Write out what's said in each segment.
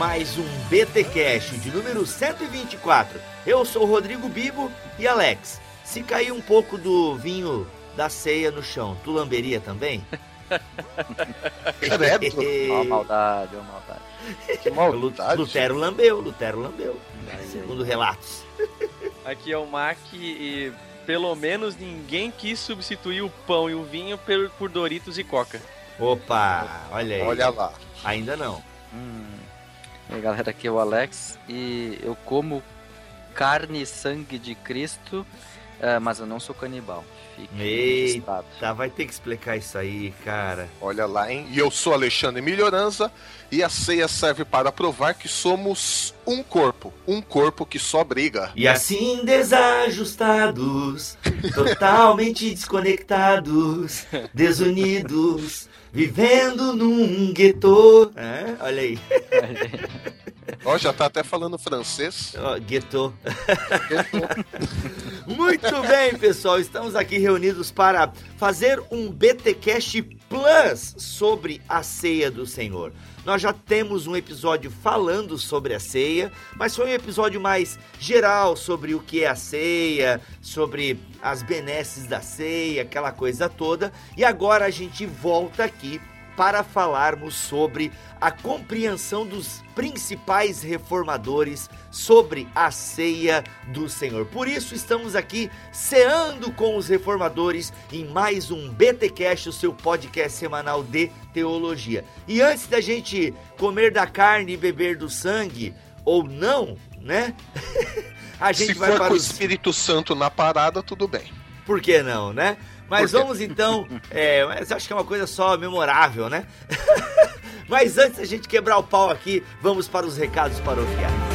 Mais um BT Cash de número 124. Eu sou o Rodrigo Bibo e Alex. Se cair um pouco do vinho da ceia no chão, tu lamberia também? Credo. Ó, maldade, ó, maldade. Que maldade. Lutero lambeu, Lutero lambeu. Segundo relatos. Aqui é o Mac e pelo menos ninguém quis substituir o pão e o vinho por, por Doritos e Coca. Opa, olha aí. Olha lá. Ainda não. Hum. E aí, galera, aqui é o Alex e eu como carne e sangue de Cristo, eh, mas eu não sou canibal. Fique Eita. Tá, vai ter que explicar isso aí, cara. Olha lá, hein? E eu sou Alexandre Melhoranza e a ceia serve para provar que somos um corpo. Um corpo que só briga. E assim desajustados, totalmente desconectados, desunidos, vivendo num gueto. É, olha aí, Ó, já tá até falando francês. ó, gueto. Muito bem, pessoal, estamos aqui reunidos para fazer um BTcast Plus sobre a ceia do Senhor. Nós já temos um episódio falando sobre a ceia, mas foi um episódio mais geral sobre o que é a ceia, sobre as benesses da ceia, aquela coisa toda. E agora a gente volta aqui para falarmos sobre a compreensão dos principais reformadores sobre a ceia do Senhor. Por isso estamos aqui ceando com os reformadores em mais um BTcast, o seu podcast semanal de teologia. E antes da gente comer da carne e beber do sangue ou não, né? a gente Se vai for para com o Espírito Santo na parada, tudo bem. por que não, né? Mas vamos então. É, mas acho que é uma coisa só memorável, né? mas antes da gente quebrar o pau aqui, vamos para os recados paroquiais.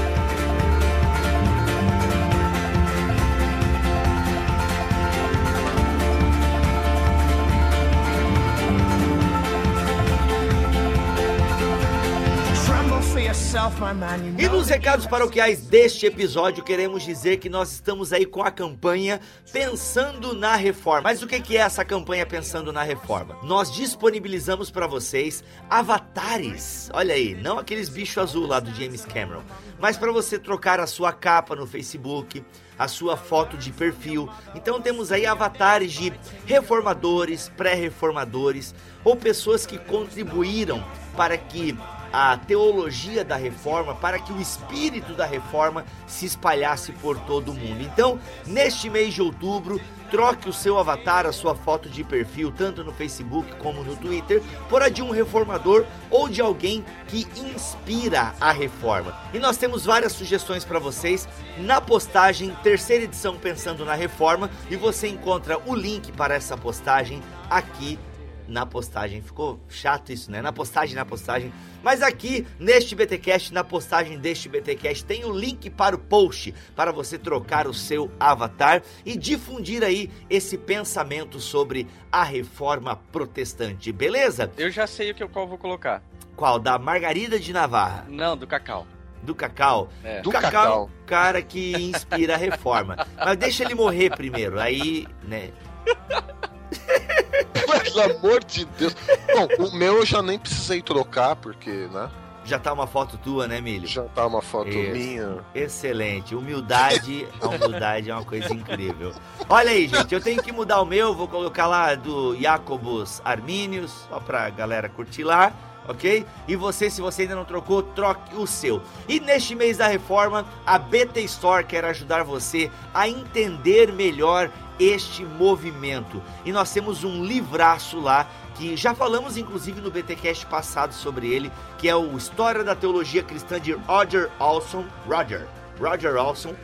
E nos recados paroquiais deste episódio, queremos dizer que nós estamos aí com a campanha Pensando na Reforma. Mas o que que é essa campanha Pensando na Reforma? Nós disponibilizamos para vocês avatares. Olha aí, não aqueles bichos azul lá do James Cameron, mas para você trocar a sua capa no Facebook, a sua foto de perfil. Então temos aí avatares de reformadores, pré-reformadores ou pessoas que contribuíram para que a teologia da reforma, para que o espírito da reforma se espalhasse por todo o mundo. Então, neste mês de outubro, troque o seu avatar, a sua foto de perfil, tanto no Facebook como no Twitter, por a de um reformador ou de alguém que inspira a reforma. E nós temos várias sugestões para vocês na postagem terceira edição Pensando na Reforma e você encontra o link para essa postagem aqui na postagem. Ficou chato isso, né? Na postagem, na postagem. Mas aqui neste BTcast, na postagem deste BTcast, tem o link para o post para você trocar o seu avatar e difundir aí esse pensamento sobre a reforma protestante, beleza? Eu já sei o que eu qual vou colocar. Qual? Da Margarida de Navarra, Não, do cacau. do Cacau. É. Do Cacau, Cacau. cara que inspira a reforma. Mas deixa ele morrer primeiro, aí, né? Pelo amor de Deus. Bom, o meu eu já nem precisei trocar, porque, né? Já tá uma foto tua, né, Milho? Já tá uma foto Isso. minha. Excelente. Humildade, a humildade é uma coisa incrível. Olha aí, gente, eu tenho que mudar o meu, vou colocar lá do Jacobus Arminius, só pra galera curtir lá. Ok? E você, se você ainda não trocou, troque o seu. E neste mês da reforma, a BT Store quer ajudar você a entender melhor este movimento. E nós temos um livraço lá que já falamos inclusive no BTcast passado sobre ele, que é o História da Teologia Cristã de Roger Olson, Roger, Roger Olson.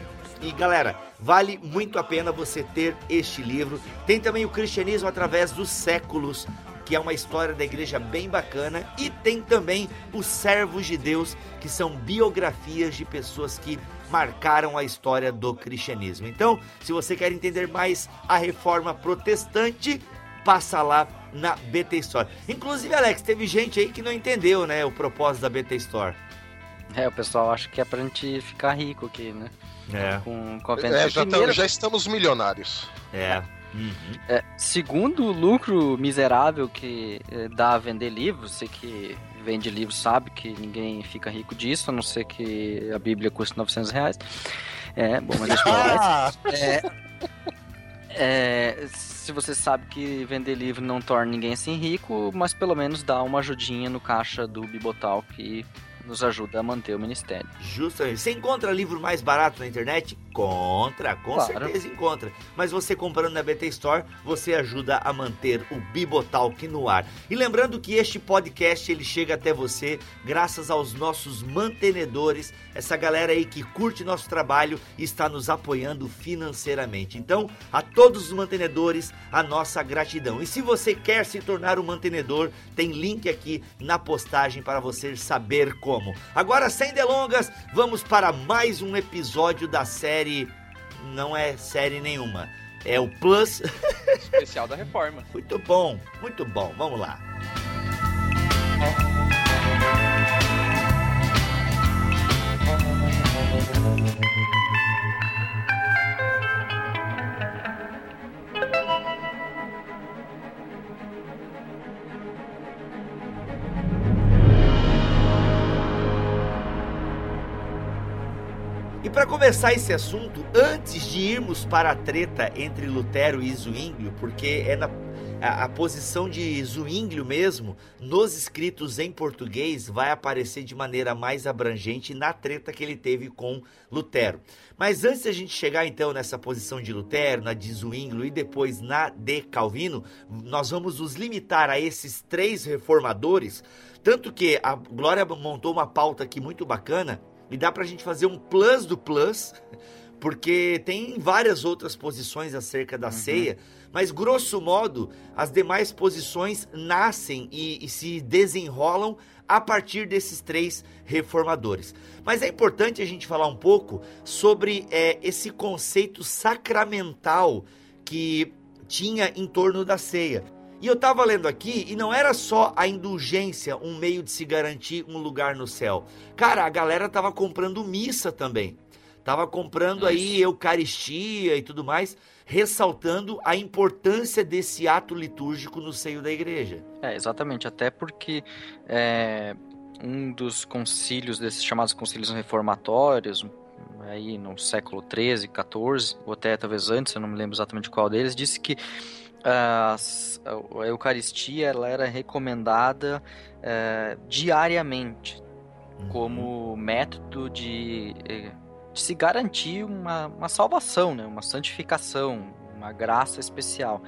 E galera, vale muito a pena você ter este livro. Tem também o Cristianismo através dos séculos, que é uma história da igreja bem bacana, e tem também os Servos de Deus, que são biografias de pessoas que marcaram a história do cristianismo. Então, se você quer entender mais a reforma protestante, passa lá na BT Store. Inclusive, Alex, teve gente aí que não entendeu, né, o propósito da BT Store. É, o pessoal acha que é pra gente ficar rico aqui, né? É. Com, com a venda. É, já, Primeiro- tamo- já estamos milionários. É. Uhum. É, segundo o lucro miserável que eh, dá a vender livros, você que vende livros sabe que ninguém fica rico disso, a não ser que a Bíblia custe 900 reais. É, bom, mas deixa eu. É, é, se você sabe que vender livro não torna ninguém assim rico, mas pelo menos dá uma ajudinha no caixa do Bibotal que nos ajuda a manter o ministério. Justamente. Você encontra livro mais barato na internet? Contra, com Claro. certeza encontra. Mas você comprando na BT Store, você ajuda a manter o Bibotalk no ar. E lembrando que este podcast ele chega até você graças aos nossos mantenedores, essa galera aí que curte nosso trabalho e está nos apoiando financeiramente. Então, a todos os mantenedores, a nossa gratidão. E se você quer se tornar um mantenedor, tem link aqui na postagem para você saber como. Agora, sem delongas, vamos para mais um episódio da série. Não é série nenhuma. É o Plus. Especial da reforma. Muito bom, muito bom. Vamos lá. E para começar esse assunto, antes de irmos para a treta entre Lutero e Zwinglio, porque é na a, a posição de Zwinglio mesmo, nos escritos em português, vai aparecer de maneira mais abrangente na treta que ele teve com Lutero. Mas antes da gente chegar então nessa posição de Lutero, na de Zwinglio e depois na de Calvino, nós vamos nos limitar a esses três reformadores, tanto que a Glória montou uma pauta aqui muito bacana, e dá pra gente fazer um plus do plus, porque tem várias outras posições acerca da ceia, mas grosso modo, as demais posições nascem e, e se desenrolam a partir desses três reformadores. Mas é importante a gente falar um pouco sobre é, esse conceito sacramental que tinha em torno da ceia. E eu estava lendo aqui e não era só a indulgência um meio de se garantir um lugar no céu. Cara, a galera tava comprando missa também. Tava comprando aí eucaristia e tudo mais, ressaltando a importância desse ato litúrgico no seio da igreja. É, exatamente, até porque é, um dos concílios, desses chamados concílios reformatórios, aí no século 13, 14, ou até talvez antes, eu não me lembro exatamente qual deles, disse que as- a Eucaristia ela era recomendada eh, diariamente como método de, eh, de se garantir uma, uma salvação, né? uma santificação, uma graça especial.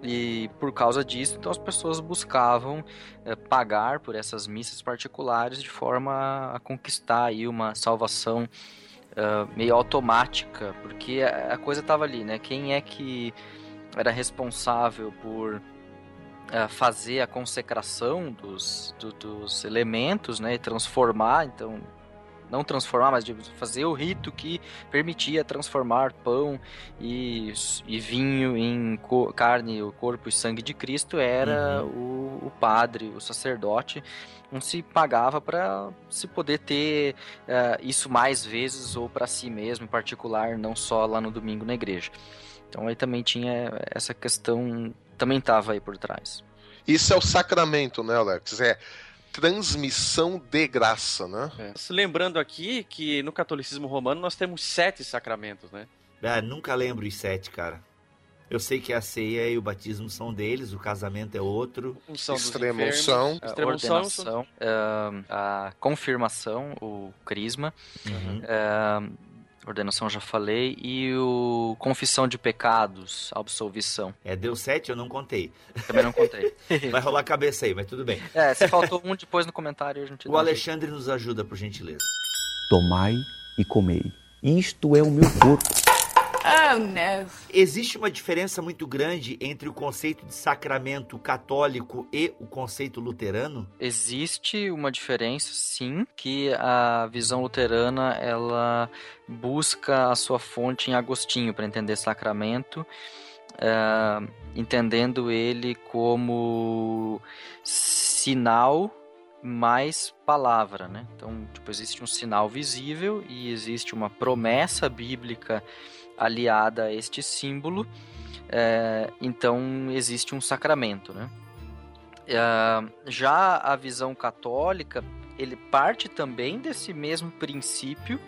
E por causa disso, então as pessoas buscavam eh, pagar por essas missas particulares de forma a conquistar aí uma salvação ah, meio automática, porque a, a coisa estava ali, né? Quem é que era responsável por ah, fazer a consecração dos, do- dos elementos, né? E transformar, então não transformar, mas de fazer o rito que permitia transformar pão e, e vinho em carne, o corpo e sangue de Cristo era o, o padre, o sacerdote, não se pagava para se poder ter eh, isso mais vezes ou para si mesmo em particular, não só lá no domingo na igreja. Então aí também tinha essa questão, também estava aí por trás. Isso é o sacramento, né, Alex? É transmissão de graça, né? Se Lembrando aqui que no catolicismo romano nós temos sete sacramentos, né? Ah, nunca lembro os sete, cara. Eu sei que a ceia e o batismo são deles, o casamento é outro. Unção dos Extrema unção. A Extrema unção, ordenação, ahn, a confirmação, o crisma, Uhum. ahn, ordenação já falei, e o confissão de pecados, absolvição. É, deu sete, eu não contei. Também não contei. Vai rolar a cabeça aí, mas tudo bem. é, se faltou um depois no comentário, a gente O dá um. Alexandre nos ajuda, por gentileza. Tomai e comei. Isto é o meu corpo. Oh, no. Existe uma diferença muito grande entre o conceito de sacramento católico e o conceito luterano? Existe uma diferença, sim, que a visão luterana ela busca a sua fonte em Agostinho para entender sacramento, eh, entendendo ele como sinal mais palavra, né? Então, tipo, existe um sinal visível e existe uma promessa bíblica aliada a este símbolo. eh, então, existe um sacramento, né? Ah, já a visão católica, ele parte também desse mesmo princípio,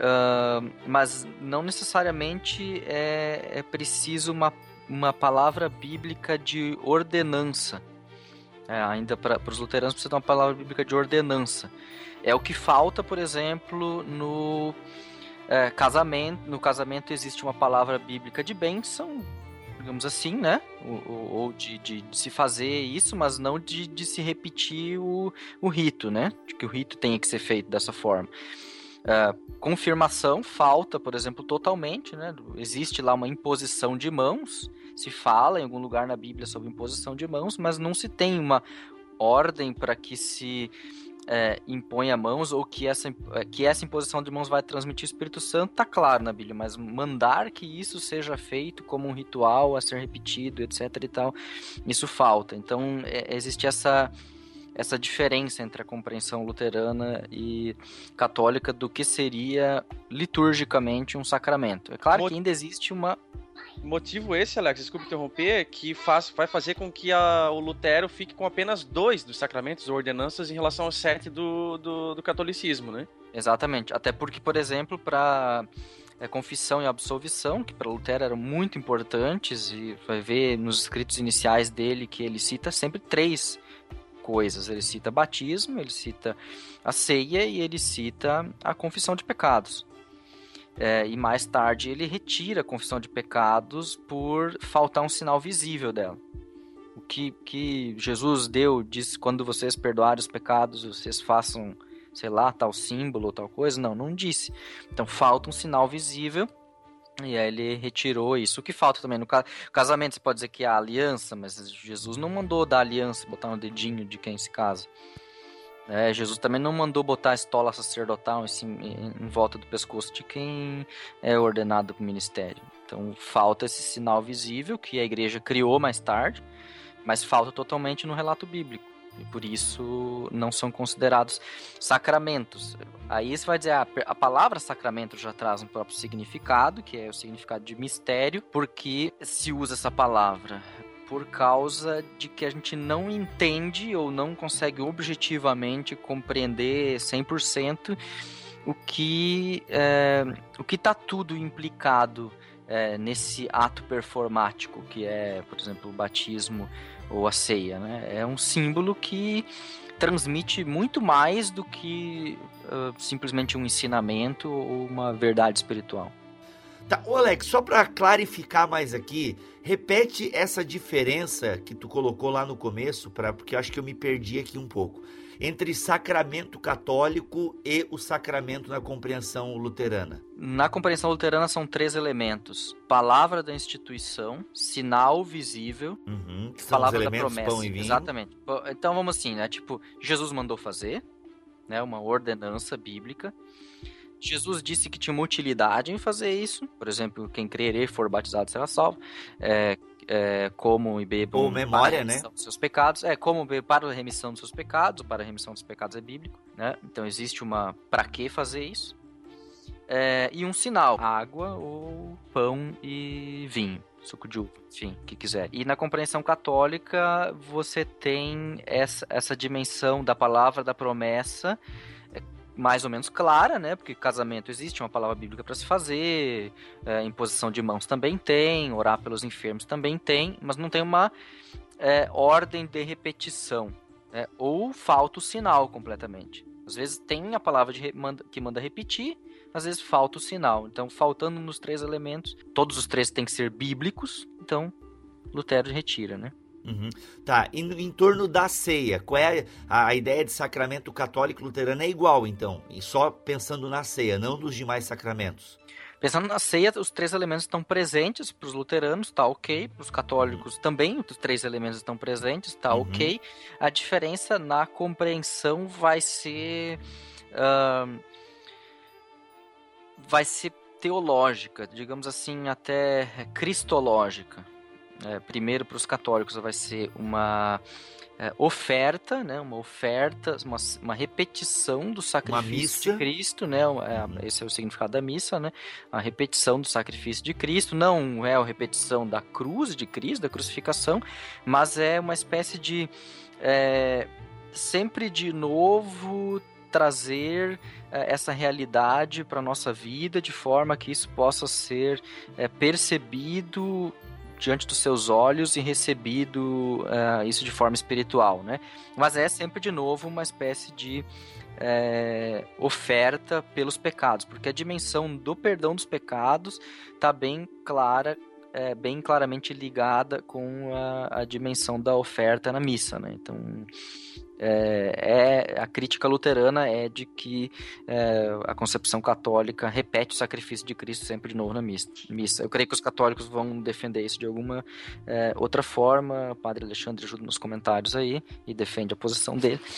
ah, mas não necessariamente é, é preciso uma, uma palavra bíblica de ordenança. É, ainda para os luteranos precisa de uma palavra bíblica de ordenança. É o que falta, por exemplo, no é, casamento. No casamento existe uma palavra bíblica de bênção, digamos assim, né? Ou, ou- de, de- de se fazer isso, mas não de, de se repetir o, o rito, né? De que o rito tenha que ser feito dessa forma. Ah, confirmação falta, por exemplo, totalmente, né? Existe lá uma imposição de mãos, se fala em algum lugar na Bíblia sobre imposição de mãos, mas não se tem uma ordem para que se é, imponha mãos ou que essa, é, que essa imposição de mãos vai transmitir o Espírito Santo, tá claro na Bíblia, mas mandar que isso seja feito como um ritual a ser repetido, etc e tal, isso falta. Então, é, existe essa essa diferença entre a compreensão luterana e católica do que seria liturgicamente um sacramento. É claro que ainda existe uma Motivo esse, Alex, desculpe interromper, que faz, vai fazer com que a- o Lutero fique com apenas dois dos sacramentos ou ordenanças em relação aos sete do, do, do catolicismo, né? Exatamente. Até porque, por exemplo, para confissão e absolvição, que para Lutero eram muito importantes, e vai ver nos escritos iniciais dele que ele cita sempre três coisas. Ele cita batismo, ele cita a ceia e ele cita a confissão de pecados. É, e mais tarde ele retira a confissão de pecados por faltar um sinal visível dela. O que, que Jesus deu, diz, quando vocês perdoarem os pecados, vocês façam sei lá, tal símbolo ou tal coisa. Não, não disse. Então falta um sinal visível. E aí ele retirou isso. O que falta também no ca- casamento, você pode dizer que é a aliança, mas Jesus não mandou dar aliança, botar no dedinho de quem se casa. É, Jesus também não mandou botar a estola sacerdotal em, em volta do pescoço de quem é ordenado para o ministério. Então falta esse sinal visível que a igreja criou mais tarde, mas falta totalmente no relato bíblico. E por isso não são considerados sacramentos. Aí você vai dizer, ah, a palavra sacramento já traz um próprio significado, que é o significado de mistério, porque se usa essa palavra por causa de que a gente não entende ou não consegue objetivamente compreender 100% o que é, o que está tudo implicado é, nesse ato performático que é, por exemplo, o batismo ou a ceia, né? É um símbolo que transmite muito mais do que uh, simplesmente um ensinamento ou uma verdade espiritual. Tá, ô Alex, só para clarificar mais aqui, repete essa diferença que tu colocou lá no começo, pra, porque eu acho que eu me perdi aqui um pouco, entre sacramento católico e o sacramento na compreensão luterana. Na compreensão luterana são três elementos: palavra da instituição, sinal visível, Uhum, palavra da promessa. pão vinho. Exatamente. Então vamos assim, né? Tipo, Jesus mandou fazer, né? Uma ordenança bíblica. Jesus disse que tinha uma utilidade em fazer isso. Por exemplo, quem crer e for batizado será salvo. É, é, comam e bebam Ou memória, para né? dos seus pecados. É, como beber para a remissão dos seus pecados. Para a remissão dos pecados é bíblico, né? Então existe uma para que fazer isso. É, e um sinal, água ou pão e vinho, suco de uva, enfim, o que quiser. E na compreensão católica você tem essa, essa dimensão da palavra da promessa mais ou menos clara, né? Porque casamento existe uma palavra bíblica para se fazer, é, imposição de mãos também tem, orar pelos enfermos também tem, mas não tem uma é, ordem de repetição, né? ou falta o sinal completamente. Às vezes tem a palavra de, que manda repetir, às vezes falta o sinal. Então, faltando nos três elementos, todos os três têm que ser bíblicos, então Lutero retira, né? Uhum. Tá, e em torno da ceia, qual é a, a, ideia de sacramento católico luterano? É igual, então, e só pensando na ceia, não nos demais sacramentos. Pensando na ceia, os três elementos estão presentes para os luteranos, tá ok. Para os católicos também, os três elementos estão presentes, tá uhum. ok. A diferença na compreensão vai ser. Uh, vai ser teológica, digamos assim, até cristológica. É, primeiro, para os católicos, vai ser uma é, oferta, né? Uma oferta, uma, uma repetição do sacrifício de Cristo, né? É, esse é o significado da missa, né? A repetição do sacrifício de Cristo. Não é a repetição da cruz de Cristo, da crucificação, mas é uma espécie de é, sempre de novo trazer é, essa realidade para nossa vida de forma que isso possa ser é, percebido diante dos seus olhos e recebido uh, isso de forma espiritual, né? Mas é sempre de novo uma espécie de é, oferta pelos pecados, porque a dimensão do perdão dos pecados está bem clara, é, bem claramente ligada com a, a dimensão da oferta na missa, né? Então é, é, a crítica luterana é de que é, a concepção católica repete o sacrifício de Cristo sempre de novo na missa. Eu creio que os católicos vão defender isso de alguma é, outra forma. O padre Alexandre ajuda nos comentários aí e defende a posição dele.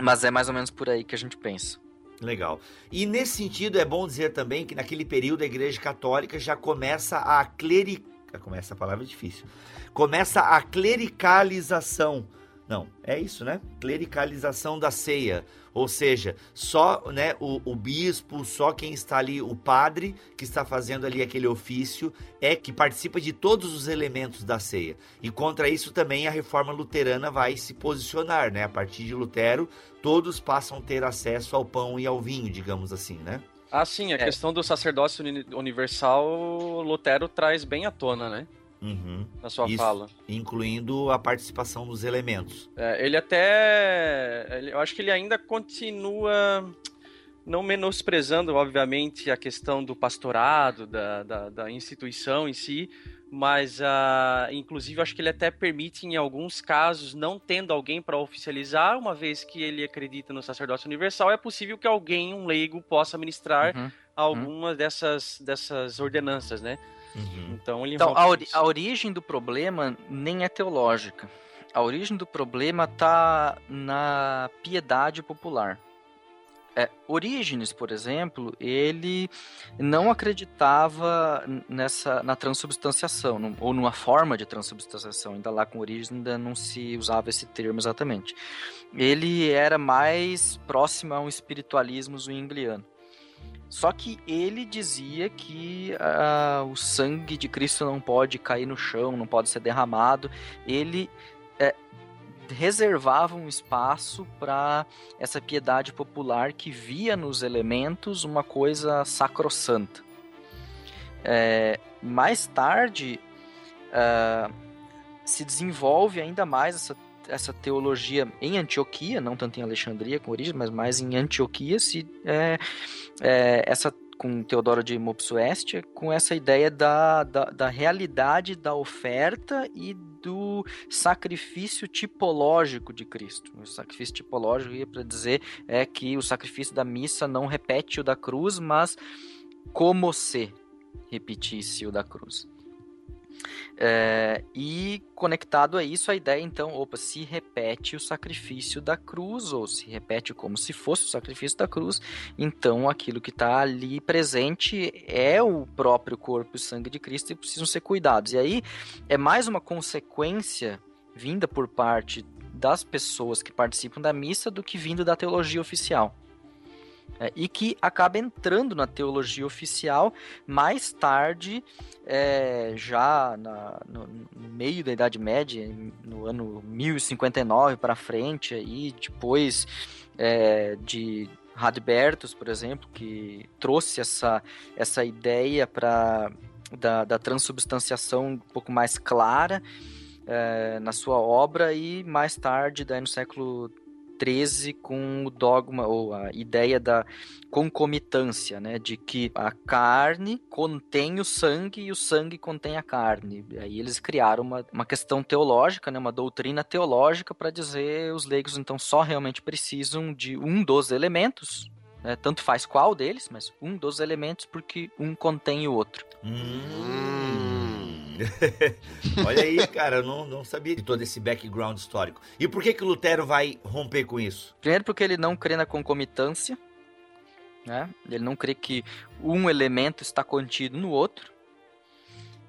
Mas é mais ou menos por aí que a gente pensa. Legal. E nesse sentido é bom dizer também que naquele período a Igreja Católica já começa a clericar. Começa a palavra difícil. Começa a clericalização não, é isso, né? Clericalização da ceia. Ou seja, só né, o, o, bispo, só quem está ali, o padre que está fazendo ali aquele ofício, é que participa de todos os elementos da ceia. E contra isso também a reforma luterana vai se posicionar, né? A partir de Lutero, todos passam a ter acesso ao pão e ao vinho, digamos assim, né? Ah, sim, a é. questão do sacerdócio universal, Lutero traz bem à tona, né? Uhum. Na sua Isso, fala. Incluindo a participação dos elementos. É, ele até. Eu acho que ele ainda continua. Não menosprezando, obviamente, a questão do pastorado, da, da, da instituição em si, mas uh, inclusive acho que ele até permite em alguns casos, não tendo alguém para oficializar, uma vez que ele acredita no sacerdócio universal, é possível que alguém, um leigo, possa ministrar uhum. algumas uhum. dessas, dessas ordenanças, né? Uhum. Então, ele então a, ori a origem do problema nem é teológica. A origem do problema está na piedade popular. É, Orígenes, por exemplo, ele não acreditava nessa na transubstanciação, no, ou numa forma de transubstanciação. Ainda lá com Orígenes ainda não se usava esse termo exatamente. Ele era mais próximo a um espiritualismo zwingliano. Só que ele dizia que uh, o sangue de Cristo não pode cair no chão, não pode ser derramado. Ele é, reservava um espaço para essa piedade popular que via nos elementos uma coisa sacrossanta. É, mais tarde uh, se desenvolve ainda mais essa essa teologia em Antioquia, não tanto em Alexandria com origem, mas mais em Antioquia, se é, é, essa com Teodoro de Mopsuestia, com essa ideia da, da, da, realidade da oferta e do sacrifício tipológico de Cristo. O sacrifício tipológico ia para dizer é que o sacrifício da missa não repete o da cruz, mas como se repetisse o da cruz. É, e conectado a isso, a ideia então, opa, se repete o sacrifício da cruz, ou se repete como se fosse o sacrifício da cruz, então aquilo que está ali presente é o próprio corpo e sangue de Cristo e precisam ser cuidados. E aí é mais uma consequência vinda por parte das pessoas que participam da missa do que vindo da teologia oficial. É, e que acaba entrando na teologia oficial mais tarde, é, já na, no, no, meio da Idade Média, no ano 1059 para frente, aí depois é, de Radbertus, por exemplo, que trouxe essa, essa ideia para da, da transubstanciação um pouco mais clara é, na sua obra e mais tarde, daí no século 13 com o dogma ou a ideia da concomitância, né, de que a carne contém o sangue e o sangue contém a carne. E aí eles criaram uma, uma questão teológica, né, uma doutrina teológica para dizer os leigos então só realmente precisam de um dos elementos, né, tanto faz qual deles, mas um dos elementos porque um contém o outro. Hum. Olha aí, cara, eu não, não sabia de todo esse background histórico. E por que que o Lutero vai romper com isso? Primeiro porque ele não crê na concomitância, né? Ele não crê que um elemento está contido no outro.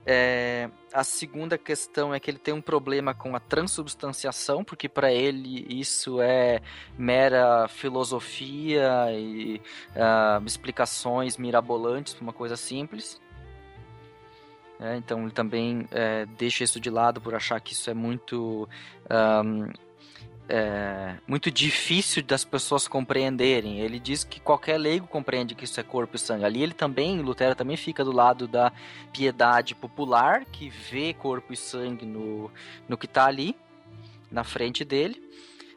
É, a segunda questão é que ele tem um problema com a transubstanciação, porque para ele isso é mera filosofia e uh, explicações mirabolantes para uma coisa simples. É, então ele também é, deixa isso de lado por achar que isso é muito um, é, muito difícil das pessoas compreenderem. Ele diz que qualquer leigo compreende que isso é corpo e sangue. Ali ele também, Lutero também fica do lado da piedade popular, que vê corpo e sangue no, no que está ali, na frente dele.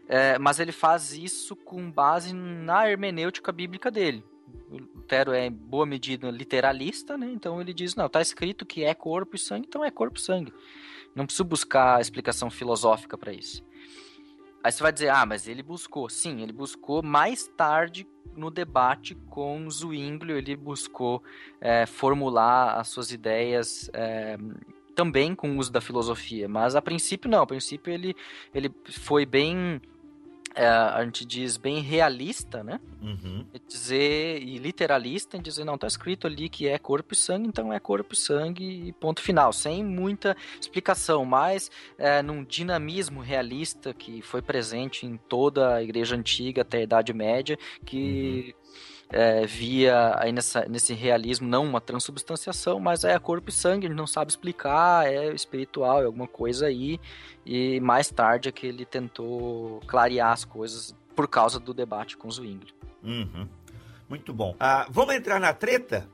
É, mas ele faz isso com base na hermenêutica bíblica dele. Lutero é em boa medida literalista, né? Então ele diz, não, tá escrito que é corpo e sangue, então é corpo e sangue. Não preciso buscar explicação filosófica para isso. Aí você vai dizer, ah, mas ele buscou. Sim, ele buscou mais tarde no debate com Zwinglio, ele buscou é, formular as suas ideias é, também com o uso da filosofia. Mas a princípio não, a princípio ele, ele foi bem é, a gente diz bem realista, né? Uhum. E dizer e literalista em dizer não tá escrito ali que é corpo e sangue, então é corpo e sangue e ponto final, sem muita explicação, mas é, num dinamismo realista que foi presente em toda a Igreja antiga até a Idade Média, que uhum é, via aí nessa, nesse realismo não uma transubstanciação, mas é corpo e sangue, a gente não sabe explicar, é espiritual, é alguma coisa aí. E mais tarde é que ele tentou clarear as coisas por causa do debate com Zwingli. Uhum. Muito bom. Ah, vamos entrar na treta?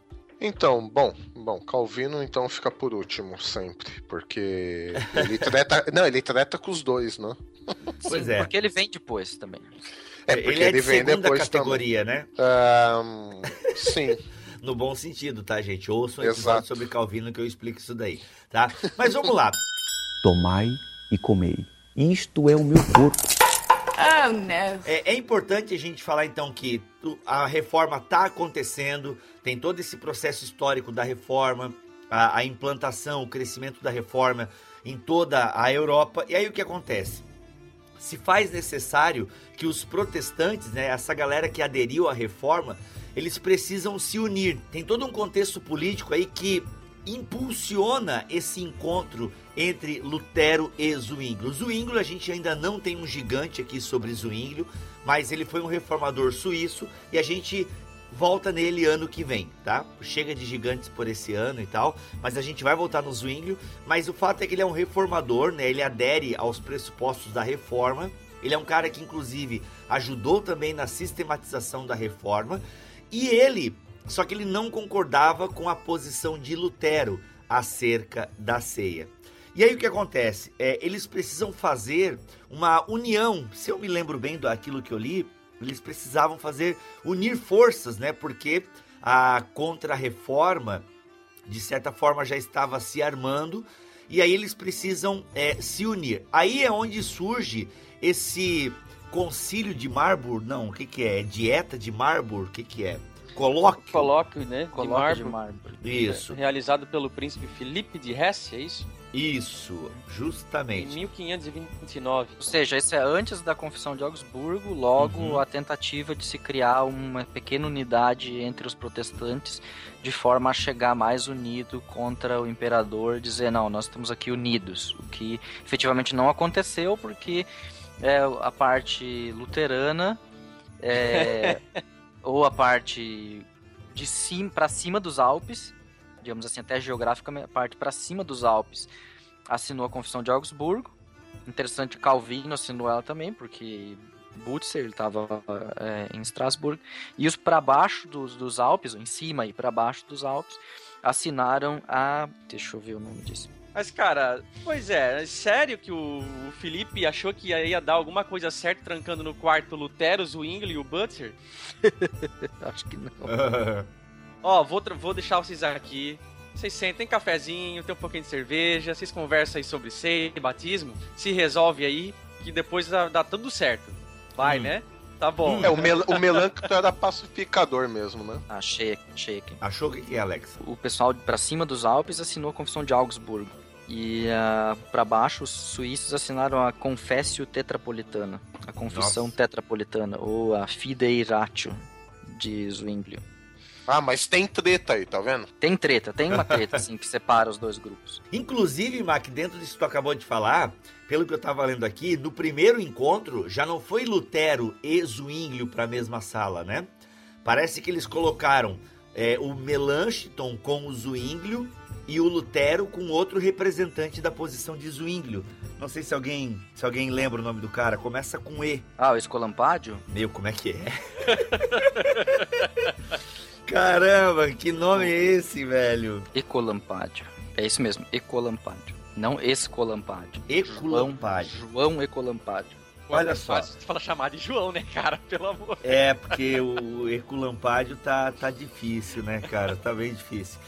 Então, bom, bom, Calvino então fica por último sempre, porque ele treta, não, ele treta com os dois, né? Pois Sim, é. Porque ele vem depois também. É porque ele é de vem segunda depois categoria, né? também. Um, sim. No bom sentido, tá, gente? Ouçam um episódio Exato. sobre Calvino que eu explico isso daí, tá? Mas vamos lá. Tomai e comei. Isto é o meu corpo. Oh, no. É, é importante a gente falar então que tu- a reforma está acontecendo, tem todo esse processo histórico da reforma, a, a implantação, o crescimento da reforma em toda a Europa. E aí o que acontece? Se faz necessário que os protestantes, né, essa galera que aderiu à reforma, eles precisam se unir. Tem todo um contexto político aí que impulsiona esse encontro entre Lutero e Zwinglio. Zwinglio, a gente ainda não tem um gigante aqui sobre Zwinglio, mas ele foi um reformador suíço e a gente volta nele ano que vem, tá? Chega de gigantes por esse ano e tal, mas a gente vai voltar no Zwinglio, mas o fato é que ele é um reformador, né? Ele adere aos pressupostos da reforma. Ele é um cara que inclusive ajudou também na sistematização da reforma e ele, só que ele não concordava com a posição de Lutero acerca da ceia. E aí o que acontece? É, eles precisam fazer uma união. Se eu me lembro bem daquilo que eu li, eles precisavam fazer unir forças, né? Porque a contra-reforma, de certa forma, já estava se armando. E aí eles precisam é, se unir. Aí é onde surge esse concílio de Marburg. Não, o que, que é? É Dieta de Marburg? O que, que é? Colóquio. Colóquio, né? Coloca de de mármore. Isso, Realizado pelo príncipe Felipe de Hesse, é isso? isso, Em justamente. 1529. Ou seja, isso é antes da Confissão de Augsburgo, logo Uhum. a tentativa de se criar uma pequena unidade entre os protestantes, de forma a chegar mais unido contra o imperador, dizer, não, nós estamos aqui unidos. O que efetivamente não aconteceu, porque é, a parte luterana é, ou a parte de cima para cima dos Alpes, digamos assim, até geograficamente, a parte para cima dos Alpes, assinou a Confissão de Augsburgo. Interessante, Calvino assinou ela também, porque Butzer estava é, em Estrasburgo. E os para baixo dos, dos Alpes, em cima e para baixo dos Alpes, assinaram a. Deixa eu ver o nome disso. Mas, cara, pois é, é sério que o, Felipe achou que ia, dar alguma coisa certa trancando no quarto Lutero, o Zwingli e o Butzer? Acho que não. Ó, vou, vou deixar vocês aqui. Vocês sentem cafezinho, tem um pouquinho de cerveja, vocês conversam aí sobre ceia, batismo, se resolve aí, que depois dá, dá tudo certo. Vai, Hum. né? Tá bom. É, o, mel o Melancto era pacificador mesmo, né? Achei achei aqui. Achou o que é, Alex? O pessoal para cima dos Alpes assinou a Confissão de Augsburgo. E uh, para baixo, os suíços assinaram a Confessio Tetrapolitana, a Confissão Nossa. Tetrapolitana, ou a Fidei Ratio de Zwinglio. Ah, mas tem treta aí, tá vendo? Tem treta, tem uma treta assim que separa os dois grupos. Inclusive, Mac, dentro disso que tu acabou de falar, pelo que eu tava lendo aqui, no primeiro encontro já não foi Lutero e Zwinglio para a mesma sala, né? Parece que eles colocaram é, o Melanchthon com o Zwinglio e o Lutero com outro representante da posição de Zwinglio. Não sei se alguém, se alguém lembra o nome do cara. Começa com E. Ah, o Escolampádio? Meu, como é que é? Caramba, que nome é esse, velho? Ecolampádio. É isso mesmo, Ecolampádio. Não Escolampádio. Ecolampádio. João, João Ecolampádio. Olha é só. fácil de falar chamar de João, né, cara? Pelo amor. É, porque o Herculampádio tá, tá difícil, né, cara? Tá bem difícil.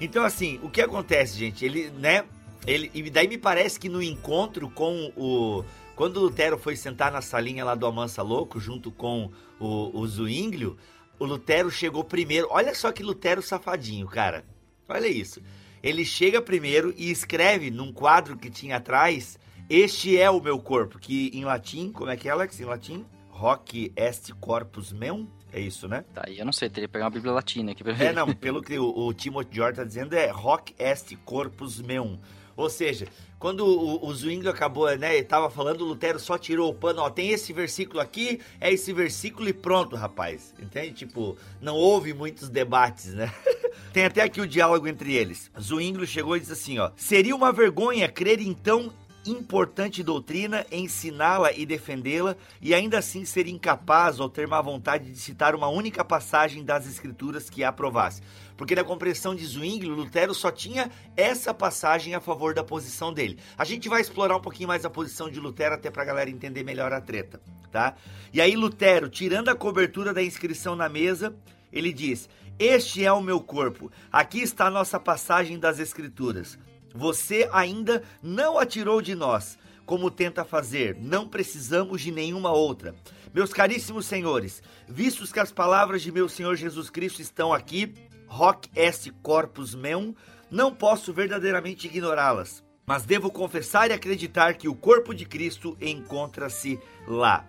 Então, assim, o que acontece, gente? Ele, né? Ele, e daí me parece que no encontro com o. Quando o Lutero foi sentar na salinha lá do Amansa Louco, junto com o, o Zwinglio, o Lutero chegou primeiro. Olha só que Lutero safadinho, cara. Olha isso. Ele chega primeiro e escreve num quadro que tinha atrás: Este é o meu corpo. Que em latim, como é que é, Alex? Em latim? Hoc est corpus meum? É isso, né? Tá, e eu não sei, teria que pegar uma Bíblia Latina aqui pra ver. É, não, pelo que o, o Timothy George tá dizendo, é Hoc est corpus meum. Ou seja, quando o, o Zwinglio acabou, né, ele tava falando, o Lutero só tirou o pano, ó, tem esse versículo aqui, é esse versículo e pronto, rapaz. Entende? Tipo, não houve muitos debates, né? tem até aqui o diálogo entre eles. Zwinglio chegou e disse assim, ó, seria uma vergonha crer então importante doutrina, ensiná-la e defendê-la, e ainda assim ser incapaz ou ter má vontade de citar uma única passagem das escrituras que a aprovasse. Porque na compreensão de Zwinglio, Lutero só tinha essa passagem a favor da posição dele. A gente vai explorar um pouquinho mais a posição de Lutero até pra galera entender melhor a treta, tá? E aí Lutero, tirando a cobertura da inscrição na mesa, ele diz: "Este é o meu corpo. Aqui está a nossa passagem das escrituras. Você ainda não a tirou de nós, como tenta fazer. Não precisamos de nenhuma outra. Meus caríssimos senhores, vistos que as palavras de meu Senhor Jesus Cristo estão aqui, hoc est corpus meum, não posso verdadeiramente ignorá-las, mas devo confessar e acreditar que o corpo de Cristo encontra-se lá.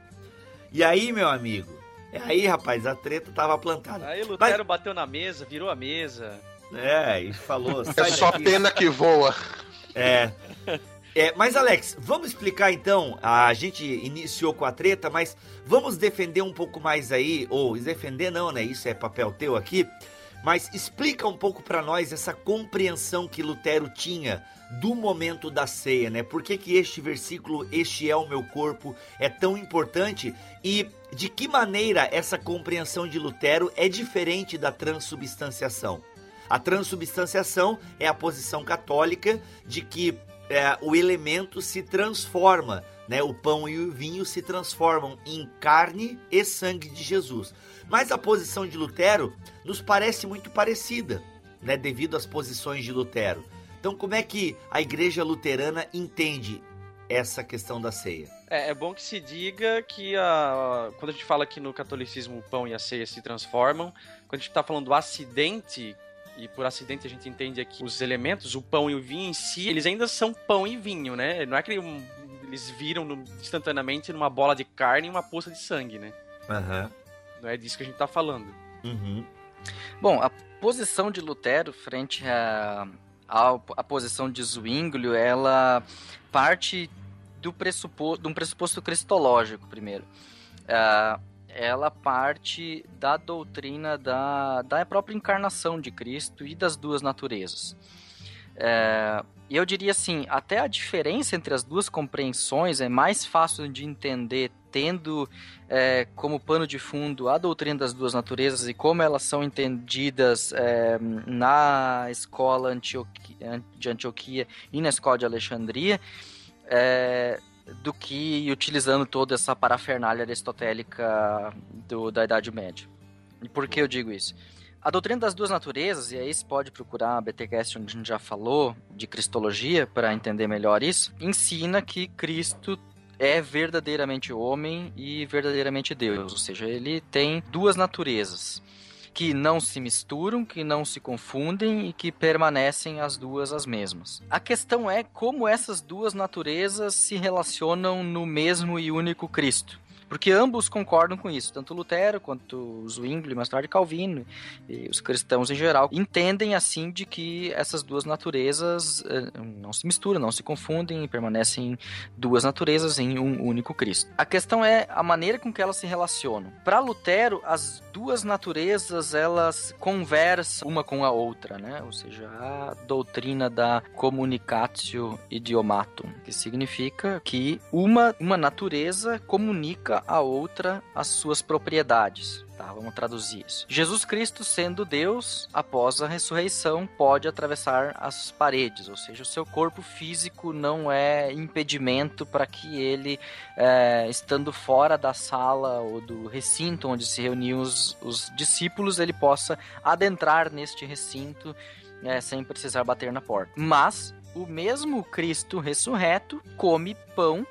E aí, meu amigo? É aí, rapaz, a treta tava plantada. Aí Lutero bateu na mesa, virou a mesa. É, e falou. É "Sai só daqui." pena que voa. É. É, mas Alex, vamos explicar então. A gente iniciou com a treta, mas vamos defender um pouco mais aí, ou defender não, né? Isso é papel teu aqui. Mas explica um pouco para nós essa compreensão que Lutero tinha do momento da ceia, né? Por que, que este versículo, este é o meu corpo, é tão importante e de que maneira essa compreensão de Lutero é diferente da transubstanciação? A transubstanciação é a posição católica de que é, o elemento se transforma, né? O pão e o vinho se transformam em carne e sangue de Jesus. Mas a posição de Lutero nos parece muito parecida, né? Devido às posições de Lutero. Então, como é que a igreja luterana entende essa questão da ceia? É, é bom que se diga que a, quando a gente fala que no catolicismo o pão e a ceia se transformam, quando a gente está falando do acidente, e por acidente a gente entende aqui os elementos, o pão e o vinho em si, eles ainda são pão e vinho, né? Não é que eles viram no, instantaneamente numa bola de carne e uma poça de sangue, né? Aham. Não é disso que a gente está falando. Uhum. Bom, a posição de Lutero frente à a, a, posição de Zwinglio, ela parte do pressuposto, de um pressuposto cristológico, primeiro. Uh, ela parte da doutrina da, da própria encarnação de Cristo e das duas naturezas. É, eu diria assim, até a diferença entre as duas compreensões é mais fácil de entender tendo é, como pano de fundo a doutrina das duas naturezas e como elas são entendidas é, na escola de Antioquia e na escola de Alexandria, é, do que utilizando toda essa parafernália aristotélica do, da Idade Média. E por que eu digo isso? A doutrina das duas naturezas, e aí você pode procurar a BTcast onde a gente já falou de cristologia para entender melhor isso, ensina que Cristo é verdadeiramente homem e verdadeiramente Deus, ou seja, ele tem duas naturezas que não se misturam, que não se confundem e que permanecem as duas as mesmas. A questão é como essas duas naturezas se relacionam no mesmo e único Cristo. Porque ambos concordam com isso, tanto Lutero quanto Zwingli, mais tarde Calvino, e os cristãos em geral, entendem assim de que essas duas naturezas eh, não se misturam, não se confundem permanecem duas naturezas em um único Cristo. A questão é a maneira com que elas se relacionam. Para Lutero, as duas naturezas elas conversam uma com a outra, né? Ou seja, a doutrina da communicatio idiomatum, que significa que uma, uma natureza comunica a outra as suas propriedades. Tá, vamos traduzir isso. Jesus Cristo, sendo Deus, após a ressurreição, pode atravessar as paredes, ou seja, o seu corpo físico não é impedimento para que ele, é, estando fora da sala ou do recinto onde se reuniam os, os discípulos, ele possa adentrar neste recinto é, sem precisar bater na porta. Mas o mesmo Cristo ressurreto come pão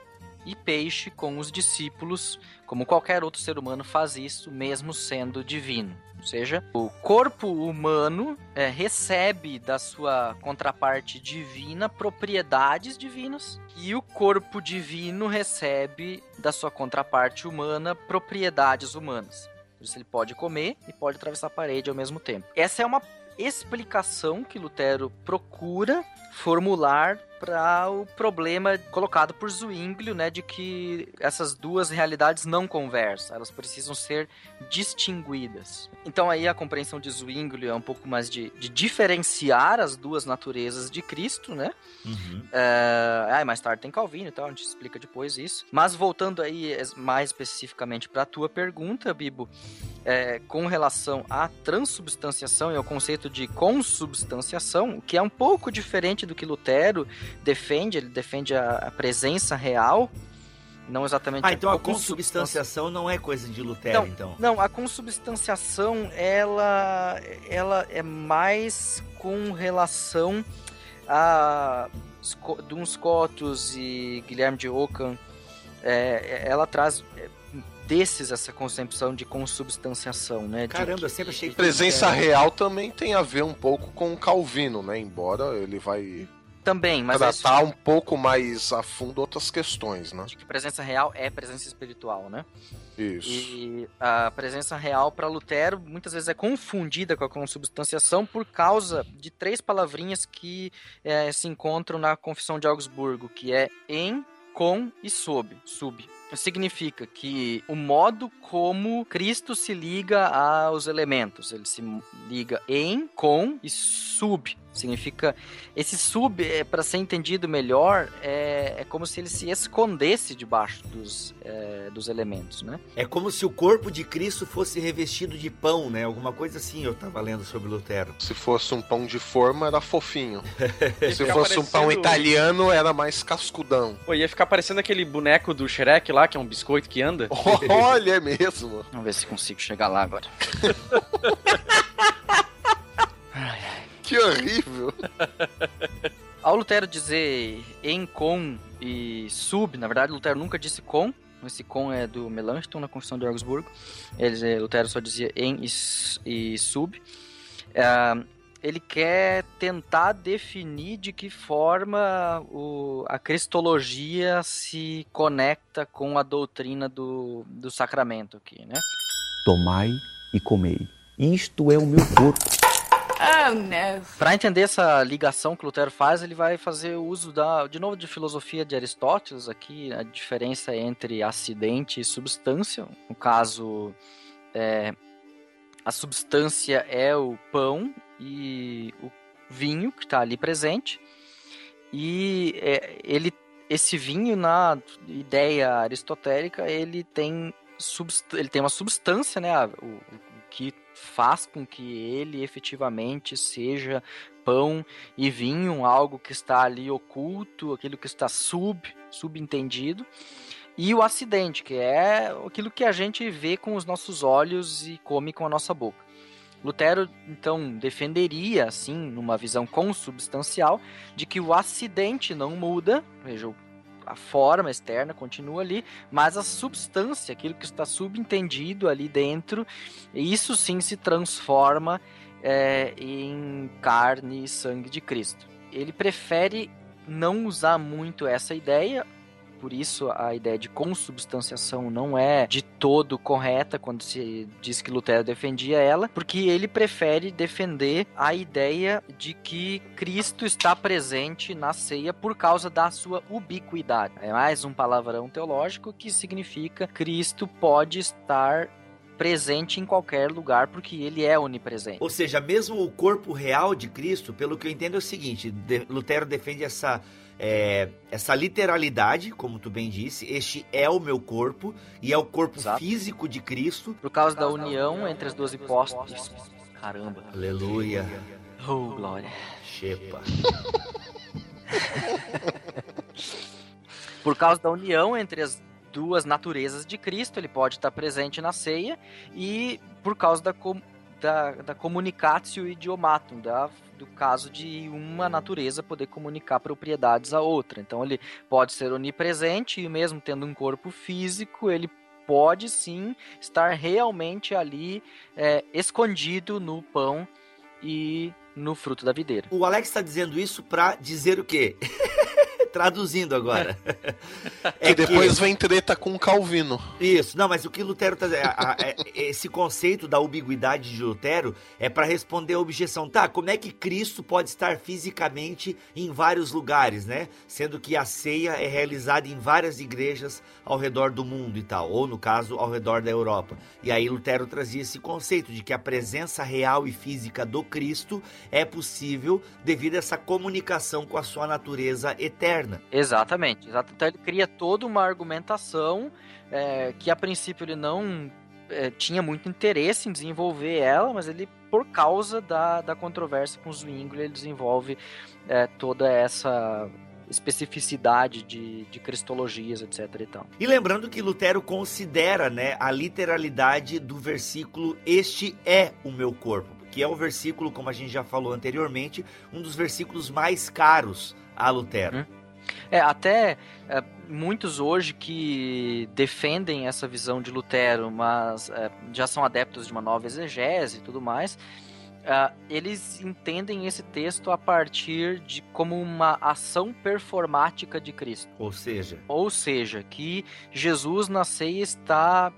e peixe com os discípulos, como qualquer outro ser humano faz isso, mesmo sendo divino. Ou seja, o corpo humano é, recebe da sua contraparte divina propriedades divinas e o corpo divino recebe da sua contraparte humana propriedades humanas. Por isso ele pode comer e pode atravessar a parede ao mesmo tempo. Essa é uma explicação que Lutero procura formular para o problema colocado por Zwinglio, né, de que essas duas realidades não conversam, elas precisam ser distinguidas. Então aí a compreensão de Zwinglio é um pouco mais de, de diferenciar as duas naturezas de Cristo, né? Uhum. É, mais tarde tem Calvino e tal, a gente explica depois isso. Mas voltando aí mais especificamente para a tua pergunta, Bibo, é, com relação à transubstanciação e ao conceito de consubstanciação, que é um pouco diferente do que Lutero defende, ele defende a, a presença real, não exatamente Ah, então a, a consubstanciação não é coisa de Lutero, não, então. Não, a consubstanciação ela ela é mais com relação a Duns Scotus e Guilherme de Ockham, é, ela traz é, desses essa concepção de consubstanciação, né? Caramba, de, eu sempre achei que presença real também tem a ver um pouco com Calvino, né? Embora ele vai também, mas tratar é um pouco mais a fundo outras questões, né? De que presença real é presença espiritual, né? Isso. E a presença real para Lutero muitas vezes é confundida com a consubstanciação por causa de três palavrinhas que é, se encontram na Confissão de Augsburgo, que é em, com e sob. Sub significa que o modo como Cristo se liga aos elementos, ele se liga em, com e sub. Significa esse sub, é, para ser entendido melhor, é, é como se ele se escondesse debaixo dos, é, dos elementos, né? É como se o corpo de Cristo fosse revestido de pão, né? Alguma coisa assim eu estava lendo sobre Lutero. Se fosse um pão de forma, era fofinho. se fosse um pão italiano, era mais cascudão. Pô, ia ficar parecendo aquele boneco do Shrek lá, que é um biscoito que anda. Olha, é mesmo. Vamos ver se consigo chegar lá agora. que horrível. Ao Lutero dizer em com e sub, na verdade Lutero nunca disse com, esse com é do Melanchthon na Confissão de Augsburgo. Ele, Lutero só dizia em e, e sub. Uh, ele quer tentar definir de que forma o, a cristologia se conecta com a doutrina do, do sacramento aqui, né? Tomai e comei. Isto é o meu corpo. Oh, no. Para entender essa ligação que Lutero faz, ele vai fazer uso da, de novo, de filosofia de Aristóteles aqui, a diferença entre acidente e substância. No caso, é, a substância é o pão e o vinho que está ali presente. E é, ele, esse vinho, na ideia aristotélica, ele tem, ele tem uma substância, né? O, o que faz com que ele efetivamente seja pão e vinho, algo que está ali oculto, aquilo que está sub, subentendido. E o acidente, que é aquilo que a gente vê com os nossos olhos e come com a nossa boca. Lutero, então, defenderia, assim, numa visão consubstancial, de que o acidente não muda, veja, a forma externa continua ali, mas a substância, aquilo que está subentendido ali dentro, isso sim se transforma é, em carne e sangue de Cristo. Ele prefere não usar muito essa ideia, por isso a ideia de consubstanciação não é de todo correta quando se diz que Lutero defendia ela, porque ele prefere defender a ideia de que Cristo está presente na ceia por causa da sua ubiquidade. É mais um palavrão teológico que significa Cristo pode estar presente em qualquer lugar porque ele é onipresente. Ou seja, mesmo o corpo real de Cristo, pelo que eu entendo é o seguinte, Lutero defende essa é, essa literalidade, como tu bem disse, este é o meu corpo e é o corpo Exato. físico de Cristo. Por causa da união entre as duas hipóteses. Caramba. Aleluia. Oh, glória. Chepa. Por causa da união entre as duas naturezas de Cristo, ele pode estar presente na ceia e por causa da, da, da communicatio idiomatum, da do caso de uma natureza poder comunicar propriedades a outra. Então ele pode ser onipresente e mesmo tendo um corpo físico, ele pode sim estar realmente ali é, escondido no pão e no fruto da videira. O Alex está dizendo isso para dizer o quê? Traduzindo agora. é que depois que... vem treta com Calvino. Isso, não, mas o que Lutero tá é, esse conceito da ubiguidade de Lutero é para responder a objeção. Tá, como é que Cristo pode estar fisicamente em vários lugares, né? Sendo que a ceia é realizada em várias igrejas ao redor do mundo e tal, ou no caso, ao redor da Europa. E aí Lutero trazia esse conceito de que a presença real e física do Cristo é possível devido a essa comunicação com a sua natureza eterna Exatamente. Então ele cria toda uma argumentação é, que a princípio ele não é, tinha muito interesse em desenvolver ela, mas ele, por causa da, da controvérsia com os Zwingli, ele desenvolve é, toda essa especificidade de, de cristologias, etc. E, tal. e lembrando que Lutero considera né, a literalidade do versículo Este é o meu corpo, que é o versículo, como a gente já falou anteriormente, um dos versículos mais caros a Lutero. Hum. É, até é, muitos hoje que defendem essa visão de Lutero, mas é, já são adeptos de uma nova exegese e tudo mais, é, eles entendem esse texto a partir de como uma ação performática de Cristo. Ou seja, ou seja, que Jesus na ceia está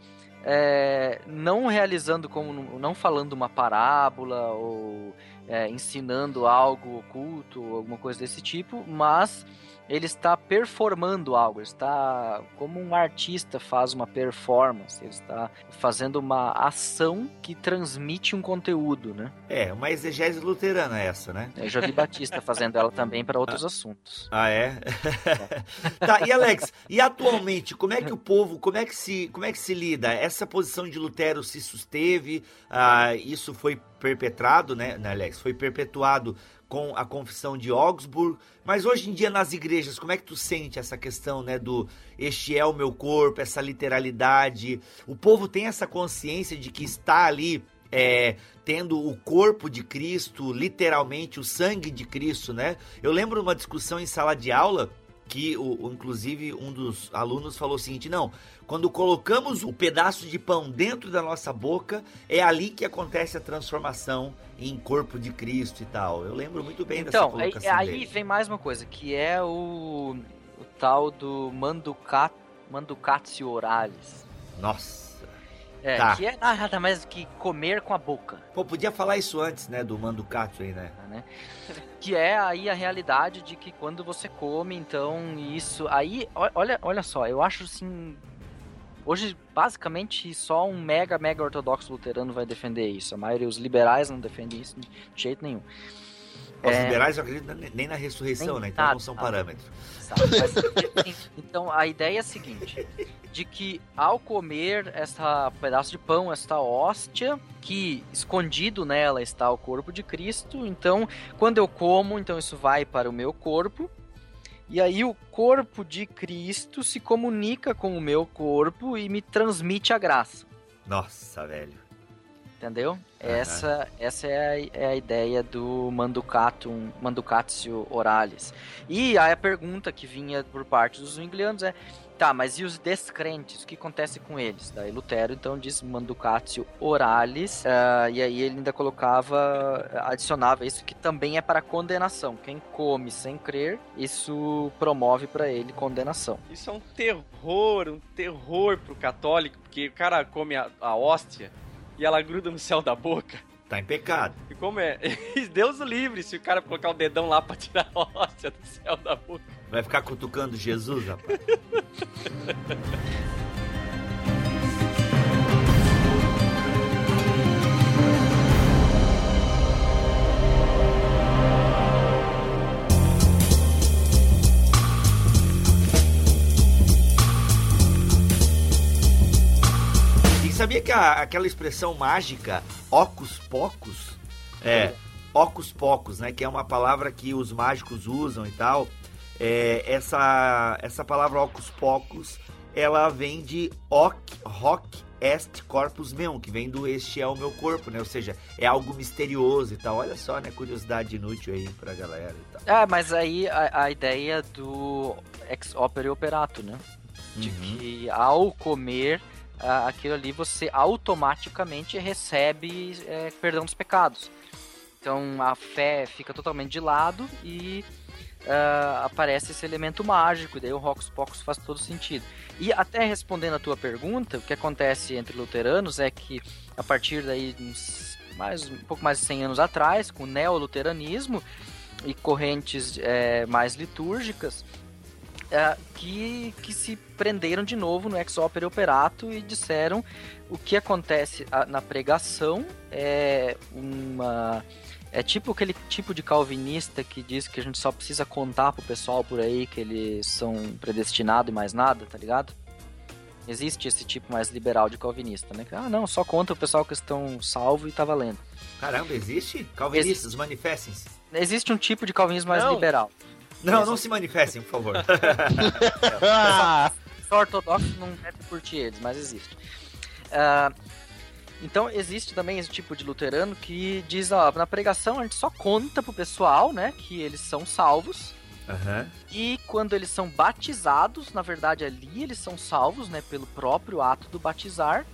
é, não realizando como não falando uma parábola ou é, ensinando algo oculto, alguma coisa desse tipo, mas ele está performando algo, ele está como um artista faz uma performance, ele está fazendo uma ação que transmite um conteúdo, né? É, uma exegese luterana essa, né? Eu já vi Batista fazendo ela também para outros ah, assuntos. Ah, é? é. tá, e Alex, e atualmente, como é que o povo, como é que se, como é que se lida? Essa posição de Lutero se susteve, ah, isso foi perpetrado, né, né Alex? Foi perpetuado com a confissão de Augsburg, mas hoje em dia nas igrejas, como é que tu sente essa questão, né, do este é o meu corpo, essa literalidade? O povo tem essa consciência de que está ali é, tendo o corpo de Cristo, literalmente o sangue de Cristo, né? Eu lembro uma discussão em sala de aula que o, inclusive um dos alunos falou o seguinte: não, quando colocamos o pedaço de pão dentro da nossa boca, é ali que acontece a transformação em corpo de Cristo e tal. Eu lembro muito bem então, dessa colocação. Aí, aí vem mais uma coisa, que é o, o tal do manducat, manducatio oralis. Nossa. É, Tá. que é nada mais que comer com a boca. Pô, podia falar isso antes, né? Do manducato aí, né? né? Que é aí a realidade de que quando você come, então isso. Aí, olha, olha só, eu acho assim. Hoje, basicamente, só um mega, mega ortodoxo luterano vai defender isso. A maioria, os liberais não defendem isso de jeito nenhum. Os É. liberais não acreditam nem na ressurreição, Nem né? Então nada. não são parâmetros. Mas, então a ideia é a seguinte: de que ao comer essa pedaço de pão, esta hóstia, que escondido nela está o corpo de Cristo, então quando eu como, então isso vai para o meu corpo. E aí o corpo de Cristo se comunica com o meu corpo e me transmite a graça. Nossa, velho. Entendeu? Essa, essa é, a, é a ideia do manducatum, manducatio oralis. E aí a pergunta que vinha por parte dos zwinglianos é: tá, mas e os descrentes? O que acontece com eles? Daí Lutero então diz manducatio oralis, ah, e aí ele ainda colocava, adicionava isso que também é para condenação. Quem come sem crer, isso promove para ele condenação. Isso é um terror, um terror pro católico, porque o cara come a, a hóstia e ela gruda no céu da boca. Tá em pecado. E como é? Deus o livre se o cara colocar o dedão lá pra tirar a hóstia do céu da boca. Vai ficar cutucando Jesus, rapaz. E sabia que a- aquela expressão mágica, ocus pocus, é, ocus pocus, né, que é uma palavra que os mágicos usam e tal, é, essa, essa palavra ocus pocus, ela vem de hoc, hoc est corpus meum, que vem do este é o meu corpo, né, ou seja, é algo misterioso e tal, olha só, né, curiosidade inútil aí pra galera e tal. Ah, mas aí a, a ideia do ex opere operato, né? De Uhum. que ao comer ah, aquilo ali você automaticamente recebe é, perdão dos pecados. Então a fé fica totalmente de lado e ah, aparece esse elemento mágico, e daí o Rocos Pocos faz todo sentido. E até respondendo a tua pergunta, o que acontece entre luteranos é que a partir daí uns mais, um pouco mais de 100 anos atrás, com o neoluteranismo e correntes é, mais litúrgicas, é, que, que se prenderam de novo no ex opere operato e disseram o que acontece na pregação é uma é tipo aquele tipo de calvinista que diz que a gente só precisa contar pro pessoal por aí que eles são predestinados e mais nada, tá ligado? Existe esse tipo mais liberal de calvinista, né? Ah, não, só conta o pessoal que estão salvo e tá valendo. Caramba, existe? Calvinistas, manifestem-se. Existe um tipo de calvinismo mais Não. liberal. Não, não se manifestem, por favor. Só ortodoxo não deve curtir eles, mas existe. Ah, então existe também esse tipo de luterano que diz, ó, na pregação a gente só conta pro pessoal, né, que eles são salvos. Aham. E quando eles são batizados, na verdade ali eles são salvos, né, pelo próprio ato do batizar.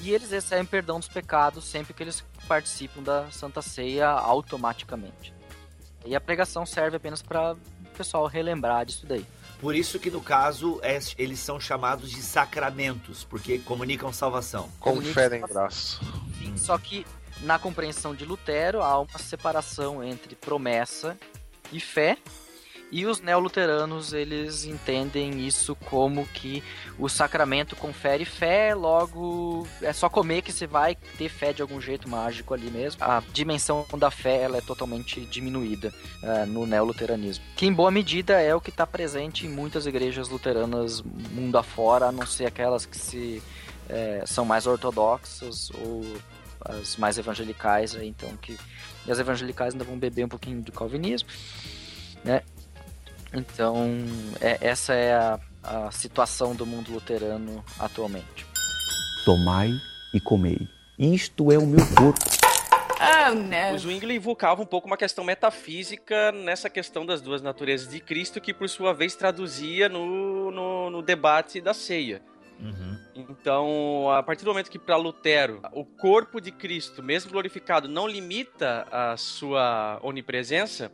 E eles recebem perdão dos pecados sempre que eles participam da Santa Ceia automaticamente. E a pregação serve apenas para o pessoal relembrar disso daí. Por isso que no caso é- eles são chamados de sacramentos, porque comunicam salvação. Conferem graça. Sim, só que na compreensão de Lutero há uma separação entre promessa e fé. E os neoluteranos, eles entendem isso como que o sacramento confere fé, logo é só comer que você vai ter fé de algum jeito mágico ali mesmo. A dimensão da fé ela é totalmente diminuída ah, no neoluteranismo. Que em boa medida é o que está presente em muitas igrejas luteranas mundo afora, a não ser aquelas que se é, são mais ortodoxas ou as mais evangelicais, então que e as evangelicais ainda vão beber um pouquinho do calvinismo, né? Então é- essa é a, a situação do mundo luterano atualmente. Tomai e comei. Isto é o meu corpo. Oh, no. O Zwingli invocava um pouco uma questão metafísica nessa questão das duas naturezas de Cristo, que por sua vez traduzia no, no, no debate da ceia. Uhum. Então, a partir do momento que para Lutero o corpo de Cristo, mesmo glorificado, não limita a sua onipresença,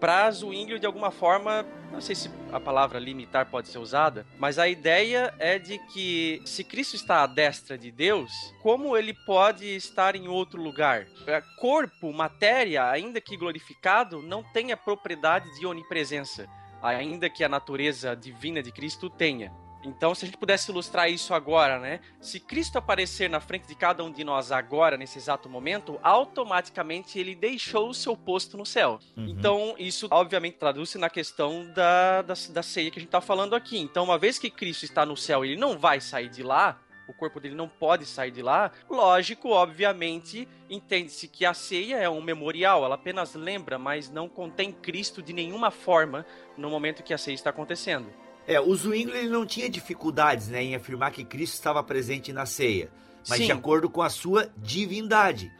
para Zwingli, de alguma forma, não sei se a palavra limitar pode ser usada, mas a ideia é de que se Cristo está à destra de Deus, como ele pode estar em outro lugar? É, corpo, matéria, ainda que glorificado, não tem a propriedade de onipresença, ainda que a natureza divina de Cristo tenha. Então, se a gente pudesse ilustrar isso agora, né? Se Cristo aparecer na frente de cada um de nós agora, nesse exato momento, automaticamente ele deixou o seu posto no céu. Uhum. Então, isso obviamente traduz-se na questão da, da, da ceia que a gente está falando aqui. Então, uma vez que Cristo está no céu, ele não vai sair de lá, o corpo dele não pode sair de lá, lógico, obviamente, entende-se que a ceia é um memorial, ela apenas lembra, mas não contém Cristo de nenhuma forma no momento que a ceia está acontecendo. É, o Zwingli ele não tinha dificuldades né, em afirmar que Cristo estava presente na ceia, mas Sim. de acordo com a sua divindade.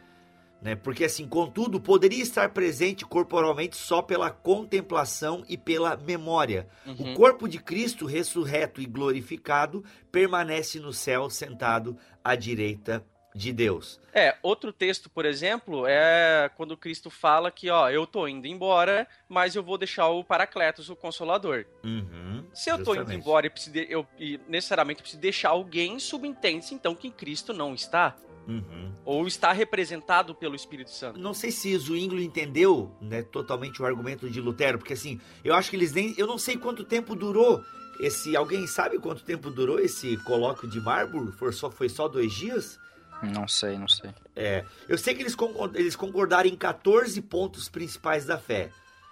Né? Porque assim, contudo, poderia estar presente corporalmente só pela contemplação e pela memória. Uhum. O corpo de Cristo, ressurreto e glorificado, permanece no céu sentado à direita de Deus. É, outro texto, por exemplo, é quando Cristo fala que, ó, eu tô indo embora, mas eu vou deixar o Paracletos, o Consolador. Uhum, Se eu justamente. tô indo embora e, preciso de, eu e necessariamente preciso deixar alguém, subentende-se então que Cristo não está. Uhum. Ou está representado pelo Espírito Santo. Não sei se Zwingli entendeu né, totalmente o argumento de Lutero, porque assim, eu acho que eles nem. Eu não sei quanto tempo durou esse. Alguém sabe quanto tempo durou esse colóquio de Marburg? Foi só, foi só dois dias? Não sei, não sei. É, eu sei que eles, eles concordaram em 14 pontos principais da fé.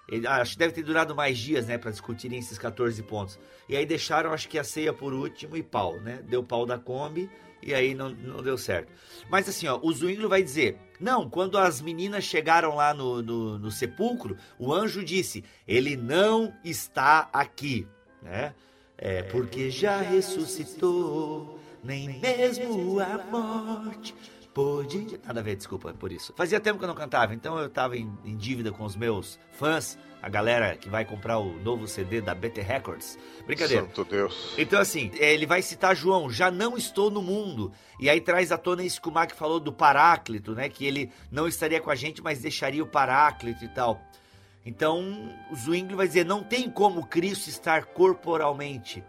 Ele, acho que deve ter durado mais dias, né, para discutirem esses 14 pontos. E aí deixaram, acho que a ceia por último e pau, né? Deu pau da Kombi e aí não, não deu certo. Mas assim, ó, o Zwingli vai dizer: não, quando as meninas chegaram lá no, no, no sepulcro, o anjo disse: ele não está aqui, né? É, porque já ressuscitou nem mesmo a morte pôde. Nada a ver, desculpa por isso. Fazia tempo que eu não cantava, então eu tava em, em, dívida com os meus fãs, a galera que vai comprar o novo CD da BT Records. Brincadeira. Santo Deus. Então, assim, ele vai citar João, já não estou no mundo. E aí traz à tona isso que o Mac falou do Paráclito, né? Que ele não estaria com a gente, mas deixaria o Paráclito e tal. Então, o Zwingli vai dizer: não tem como Cristo estar corporalmente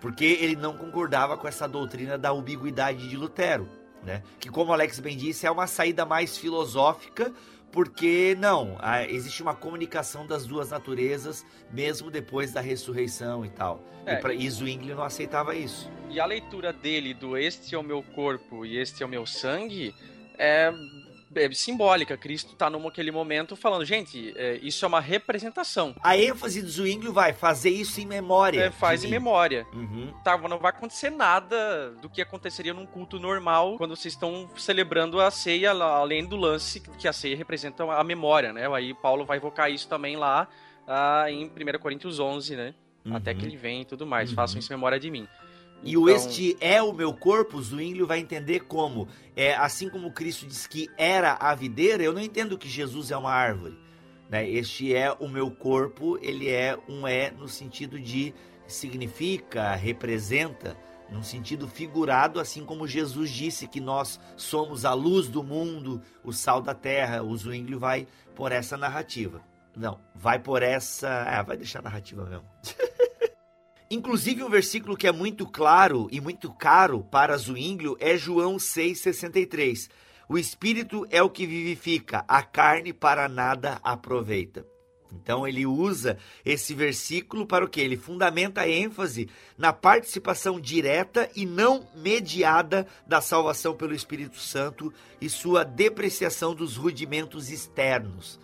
porque ele não concordava com essa doutrina da ubiguidade de Lutero, né? Que como Alex bem disse, é uma saída mais filosófica, porque não, existe uma comunicação das duas naturezas mesmo depois da ressurreição e tal. É, e, Zwingli não aceitava isso. E a leitura dele do este é o meu corpo e este é o meu sangue é é, simbólica. Cristo está naquele momento falando, gente, é, isso é uma representação. A ênfase do Zwingli vai fazer isso em memória. É, faz em memória. Uhum. Tá, não vai acontecer nada do que aconteceria num culto normal quando vocês estão celebrando a ceia, além do lance que a ceia representa a memória, né? Aí Paulo vai evocar isso também lá ah, em 1 Coríntios 11, né? Uhum. Até que ele vem e tudo mais. Uhum. Façam isso em memória de mim. E então... o este é o meu corpo, Zwingli vai entender como, é, assim como Cristo diz que era a videira, eu não entendo que Jesus é uma árvore. Né? Este é o meu corpo, ele é um é no sentido de significa, representa, num sentido figurado, assim como Jesus disse que nós somos a luz do mundo, o sal da terra. O Zwingli vai por essa narrativa. Não, vai por essa. É, vai deixar a narrativa mesmo. Inclusive, um versículo que é muito claro e muito caro para Zwinglio é João 6,63. O espírito é o que vivifica, a carne para nada aproveita. Então ele usa esse versículo para o que? Ele fundamenta a ênfase na participação direta e não mediada da salvação pelo Espírito Santo e sua depreciação dos rudimentos externos.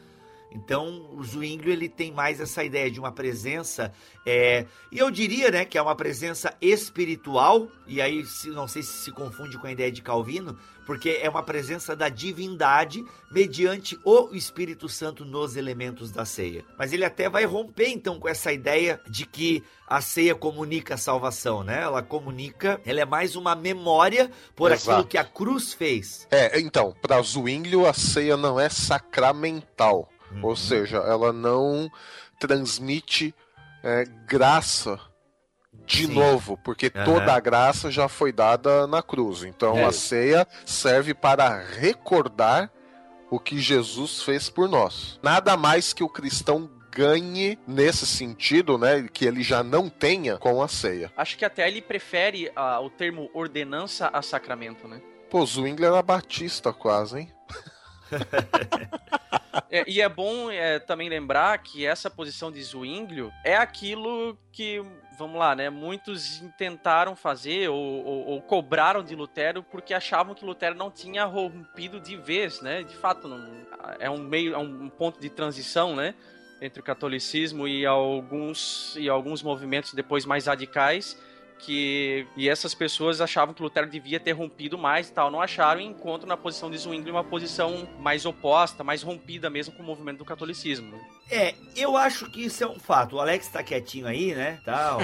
Então, o Zwingli ele tem mais essa ideia de uma presença, é, e eu diria, né, que é uma presença espiritual. E aí, se, não sei se se confunde com a ideia de Calvino, porque é uma presença da divindade mediante o Espírito Santo nos elementos da ceia. Mas ele até vai romper então com essa ideia de que a ceia comunica a salvação, né? Ela comunica, ela é mais uma memória por Exato. aquilo que a cruz fez. É, então, para Zwingli a ceia não é sacramental. Uhum. Ou seja, ela não transmite é, graça de Sim. novo, porque uhum. toda a graça já foi dada na cruz. Então é. a ceia serve para recordar o que Jesus fez por nós. Nada mais que o cristão ganhe nesse sentido, né? Que ele já não tenha com a ceia. Acho que até ele prefere uh, o termo ordenança a sacramento, né? Pô, Zwingli era batista quase, hein? É, e é bom é, também lembrar que essa posição de Zwinglio é aquilo que, vamos lá, né? Muitos tentaram fazer ou, ou, ou, cobraram de Lutero porque achavam que Lutero não tinha rompido de vez, né? De fato, não, é um meio, é um ponto de transição, né? Entre o catolicismo e alguns, e alguns movimentos depois mais radicais que e essas pessoas achavam que Lutero devia ter rompido mais e tal, não acharam e encontram na posição de Zwingli uma posição mais oposta, mais rompida mesmo com o movimento do catolicismo. Né? É, eu acho que isso é um fato. O Alex tá quietinho aí, né, tal.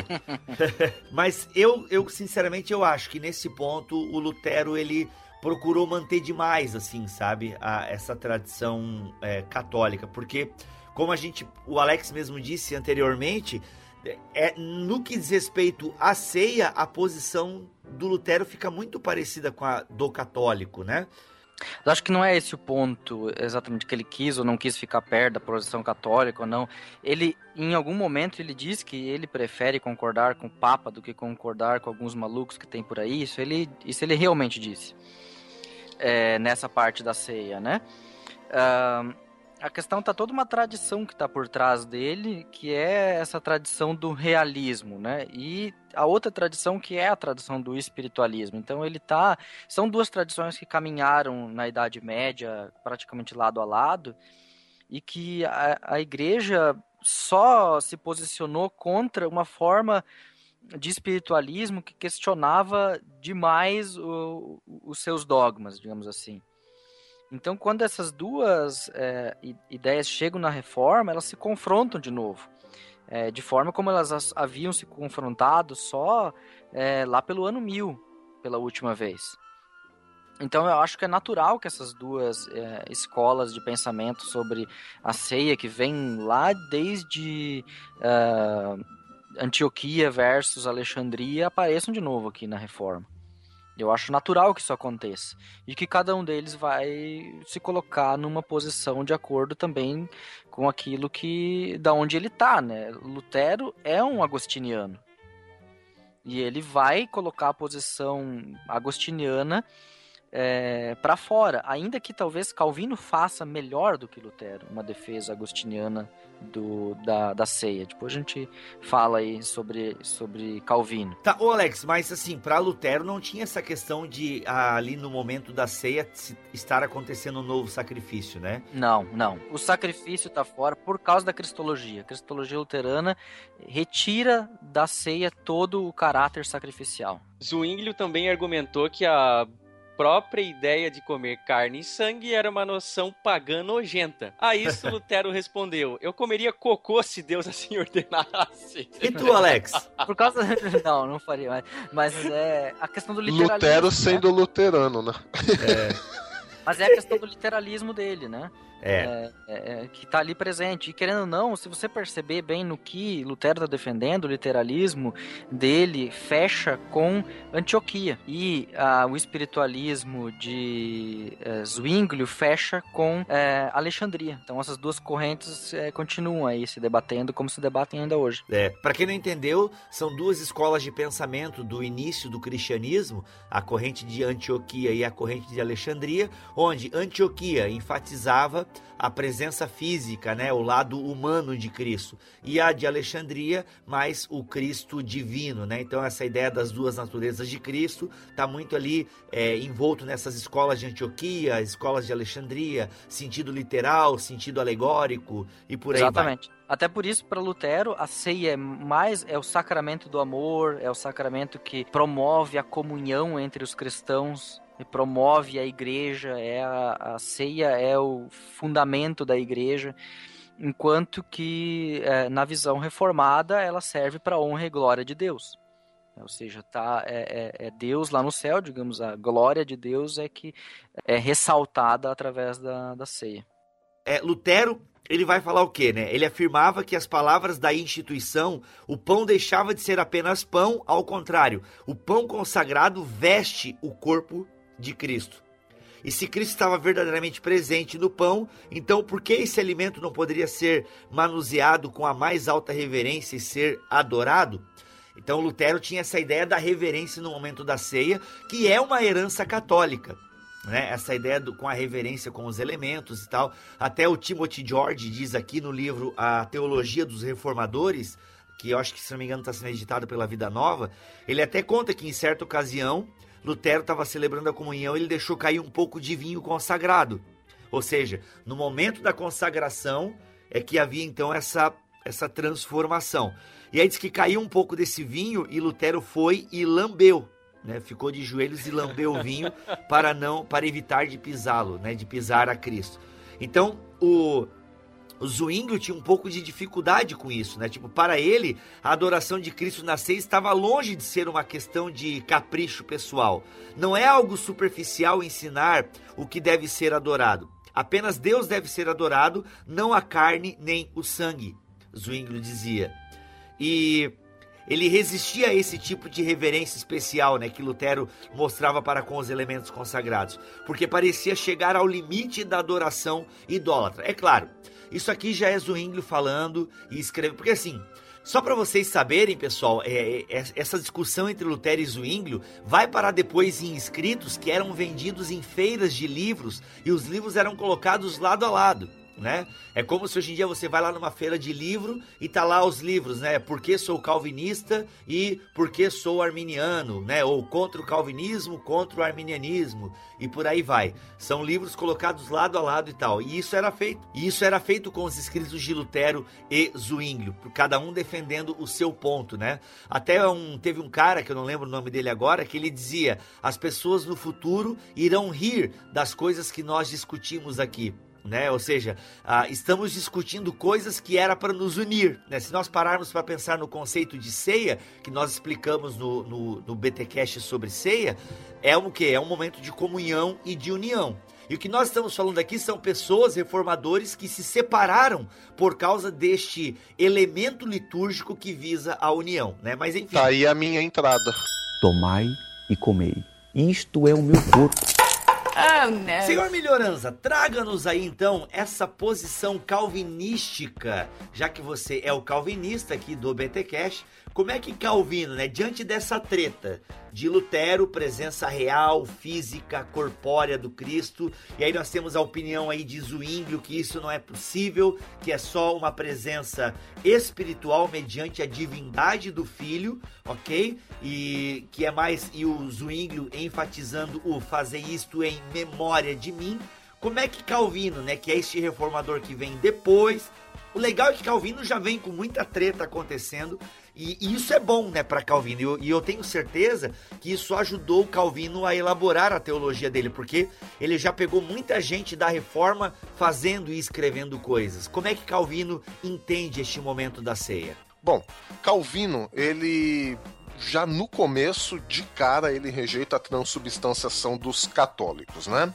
Mas eu, eu sinceramente eu acho que nesse ponto o Lutero ele procurou manter demais, assim, sabe, a, essa tradição é, católica, porque como a gente, o Alex mesmo disse anteriormente, é, no que diz respeito à ceia, a posição do Lutero fica muito parecida com a do católico, né? Eu acho que não é esse o ponto exatamente que ele quis ou não quis ficar perto da posição católica ou não. Ele, em algum momento, ele diz que ele prefere concordar com o Papa do que concordar com alguns malucos que tem por aí. Isso ele, isso ele realmente disse é, nessa parte da ceia, né? Uh, a questão tá toda uma tradição que tá por trás dele, que é essa tradição do realismo, né? E a outra tradição que é a tradição do espiritualismo. Então ele tá, são duas tradições que caminharam na Idade Média praticamente lado a lado e que a, a igreja só se posicionou contra uma forma de espiritualismo que questionava demais o, os seus dogmas, digamos assim. Então, quando essas duas é, ideias chegam na reforma, elas se confrontam de novo. É, de forma como elas haviam se confrontado só é, lá pelo ano 1000, pela última vez. Então, eu acho que é natural que essas duas é, escolas de pensamento sobre a ceia, que vem lá desde é, Antioquia versus Alexandria, apareçam de novo aqui na reforma. Eu acho natural que isso aconteça. E que cada um deles vai se colocar numa posição de acordo também com aquilo que. da onde ele está, né? Lutero é um agostiniano. E ele vai colocar a posição agostiniana é, para fora, ainda que talvez Calvino faça melhor do que Lutero, uma defesa agostiniana do, da, da ceia. Depois a gente fala aí sobre, sobre Calvino. Tá, ô Alex, mas assim, para Lutero não tinha essa questão de ali no momento da ceia estar acontecendo um novo sacrifício, né? Não, não. O sacrifício tá fora por causa da cristologia. A cristologia luterana retira da ceia todo o caráter sacrificial. Zwinglio também argumentou que a própria ideia de comer carne e sangue era uma noção pagã nojenta. A isso Lutero respondeu: Eu comeria cocô se Deus assim ordenasse. E tu, Alex? Por causa. Não, não faria mais. Mas é a questão do literalismo. Lutero né? sendo né? luterano, né? É. Mas é a questão do literalismo dele, né? É. É, é, que está ali presente. E querendo ou não, se você perceber bem no que Lutero está defendendo, o literalismo dele fecha com Antioquia. E ah, o espiritualismo de é, Zwinglio fecha com é, Alexandria. Então essas duas correntes é, continuam aí se debatendo como se debatem ainda hoje. É, para quem não entendeu, são duas escolas de pensamento do início do cristianismo, a corrente de Antioquia e a corrente de Alexandria, onde Antioquia enfatizava a presença física, né, o lado humano de Cristo, e a de Alexandria, mais o Cristo divino, né? Então essa ideia das duas naturezas de Cristo está muito ali é, envolto nessas escolas de Antioquia, escolas de Alexandria, sentido literal, sentido alegórico e por aí Exatamente. vai. Até por isso, para Lutero, a ceia é mais é o sacramento do amor, é o sacramento que promove a comunhão entre os cristãos promove a igreja, é a, a ceia é o fundamento da igreja, enquanto que é, na visão reformada ela serve para honra e glória de Deus. Ou seja, tá, é, é, é, Deus lá no céu, digamos, a glória de Deus é que é ressaltada através da, da ceia. É, Lutero ele vai falar o quê, né? Ele afirmava que as palavras da instituição, o pão deixava de ser apenas pão, ao contrário, o pão consagrado veste o corpo de Cristo. E se Cristo estava verdadeiramente presente no pão, então por que esse alimento não poderia ser manuseado com a mais alta reverência e ser adorado? Então Lutero tinha essa ideia da reverência no momento da ceia, que é uma herança católica. Né? Essa ideia do, com a reverência com os elementos e tal. Até o Timothy George diz aqui no livro A Teologia dos Reformadores, que eu acho que, se não me engano, está sendo editado pela Vida Nova, ele até conta que em certa ocasião Lutero estava celebrando a comunhão, ele deixou cair um pouco de vinho consagrado. Ou seja, no momento da consagração é que havia então essa, essa transformação. E aí diz que caiu um pouco desse vinho e Lutero foi e lambeu, né? Ficou de joelhos e lambeu o vinho para não para evitar de pisá-lo, né? De pisar a Cristo. Então, o o Zwingli tinha um pouco de dificuldade com isso, né? Tipo, para ele, a adoração de Cristo na ceia estava longe de ser uma questão de capricho pessoal. Não é algo superficial ensinar o que deve ser adorado. Apenas Deus deve ser adorado, não a carne nem o sangue, Zwingli dizia. E ele resistia a esse tipo de reverência especial, né, que Lutero mostrava para com os elementos consagrados, porque parecia chegar ao limite da adoração idólatra. É claro, isso aqui já é Zwingli falando e escrevendo, porque assim, só para vocês saberem, pessoal, é, é, essa discussão entre Lutero e Zwingli vai parar depois em escritos que eram vendidos em feiras de livros e os livros eram colocados lado a lado né? É como se hoje em dia você vai lá numa feira de livro e tá lá os livros, né? Por que sou calvinista e por que sou arminiano, né? Ou contra o calvinismo, contra o arminianismo e por aí vai. São livros colocados lado a lado e tal. E isso era feito. E isso era feito com os escritos de Lutero e Zwinglio, cada um defendendo o seu ponto, né? Até um, teve um cara que eu não lembro o nome dele agora que ele dizia: as pessoas no futuro irão rir das coisas que nós discutimos aqui né? Ou seja, ah, estamos discutindo coisas que era para nos unir, né? Se nós pararmos para pensar no conceito de ceia, que nós explicamos no, no, no BTcast sobre ceia, é um que é um momento de comunhão e de união. E o que nós estamos falando aqui são pessoas reformadores que se separaram por causa deste elemento litúrgico que visa a união, né? Mas enfim. Tá aí a minha entrada. Tomai e comei. Isto é o meu corpo Oh. Senhor Melhorança, traga-nos aí então essa posição calvinística, já que você é o calvinista aqui do BT Cash. Como é que Calvino, né, diante dessa treta de Lutero, presença real, física, corpórea do Cristo, e aí nós temos a opinião aí de Zwinglio que isso não é possível, que é só uma presença espiritual mediante a divindade do Filho, ok? E que é mais e o Zwinglio enfatizando o fazer isto em memória de mim. Como é que Calvino, né, que é este reformador que vem depois, o legal é que Calvino já vem com muita treta acontecendo e, e isso é bom, né, para Calvino. E eu, e eu, tenho certeza que isso ajudou Calvino a elaborar a teologia dele, porque ele já pegou muita gente da reforma fazendo e escrevendo coisas. Como é que Calvino entende este momento da ceia? Bom, Calvino, ele já no começo, de cara, ele rejeita a transubstanciação dos católicos, né?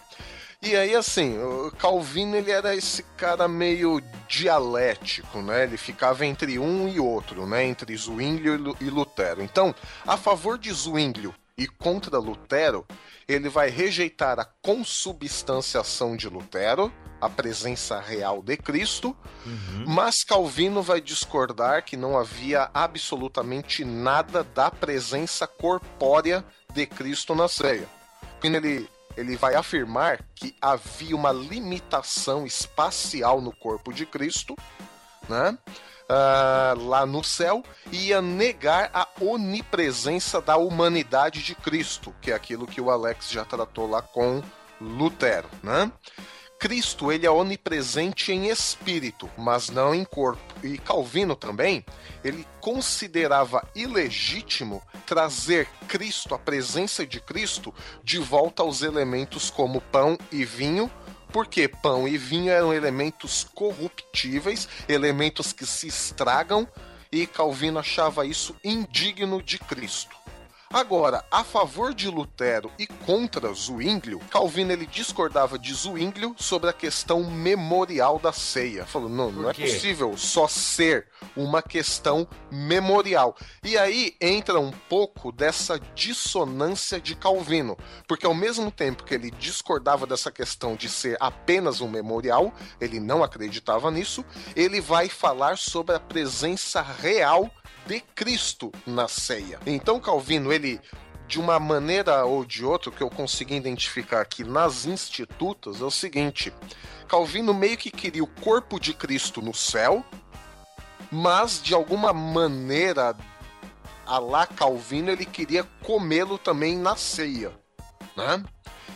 E aí, assim, Calvino ele era esse cara meio dialético, né? Ele ficava entre um e outro, né? Entre Zwinglio e Lutero. Então, a favor de Zwinglio e contra Lutero, ele vai rejeitar a consubstanciação de Lutero, a presença real de Cristo, uhum. mas Calvino vai discordar que não havia absolutamente nada da presença corpórea de Cristo na ceia. Ele ele vai afirmar que havia uma limitação espacial no corpo de Cristo, né? Uh, lá no céu, ia negar a onipresença da humanidade de Cristo, que é aquilo que o Alex já tratou lá com Lutero, né? Cristo ele é onipresente em espírito, mas não em corpo. E Calvino também, ele considerava ilegítimo trazer Cristo, a presença de Cristo, de volta aos elementos como pão e vinho, porque pão e vinho eram elementos corruptíveis, elementos que se estragam, e Calvino achava isso indigno de Cristo. Agora, a favor de Lutero e contra Zwinglio, Calvino ele discordava de Zwinglio sobre a questão memorial da ceia. Falou, não, não é possível só ser uma questão memorial. E aí entra um pouco dessa dissonância de Calvino, porque ao mesmo tempo que ele discordava dessa questão de ser apenas um memorial, ele não acreditava nisso, ele vai falar sobre a presença real de Cristo na ceia. Então Calvino, ele de uma maneira ou de outra, que eu consegui identificar aqui nas institutas, é o seguinte: Calvino meio que queria o corpo de Cristo no céu, mas de alguma maneira, a lá Calvino, ele queria comê-lo também na ceia. Né?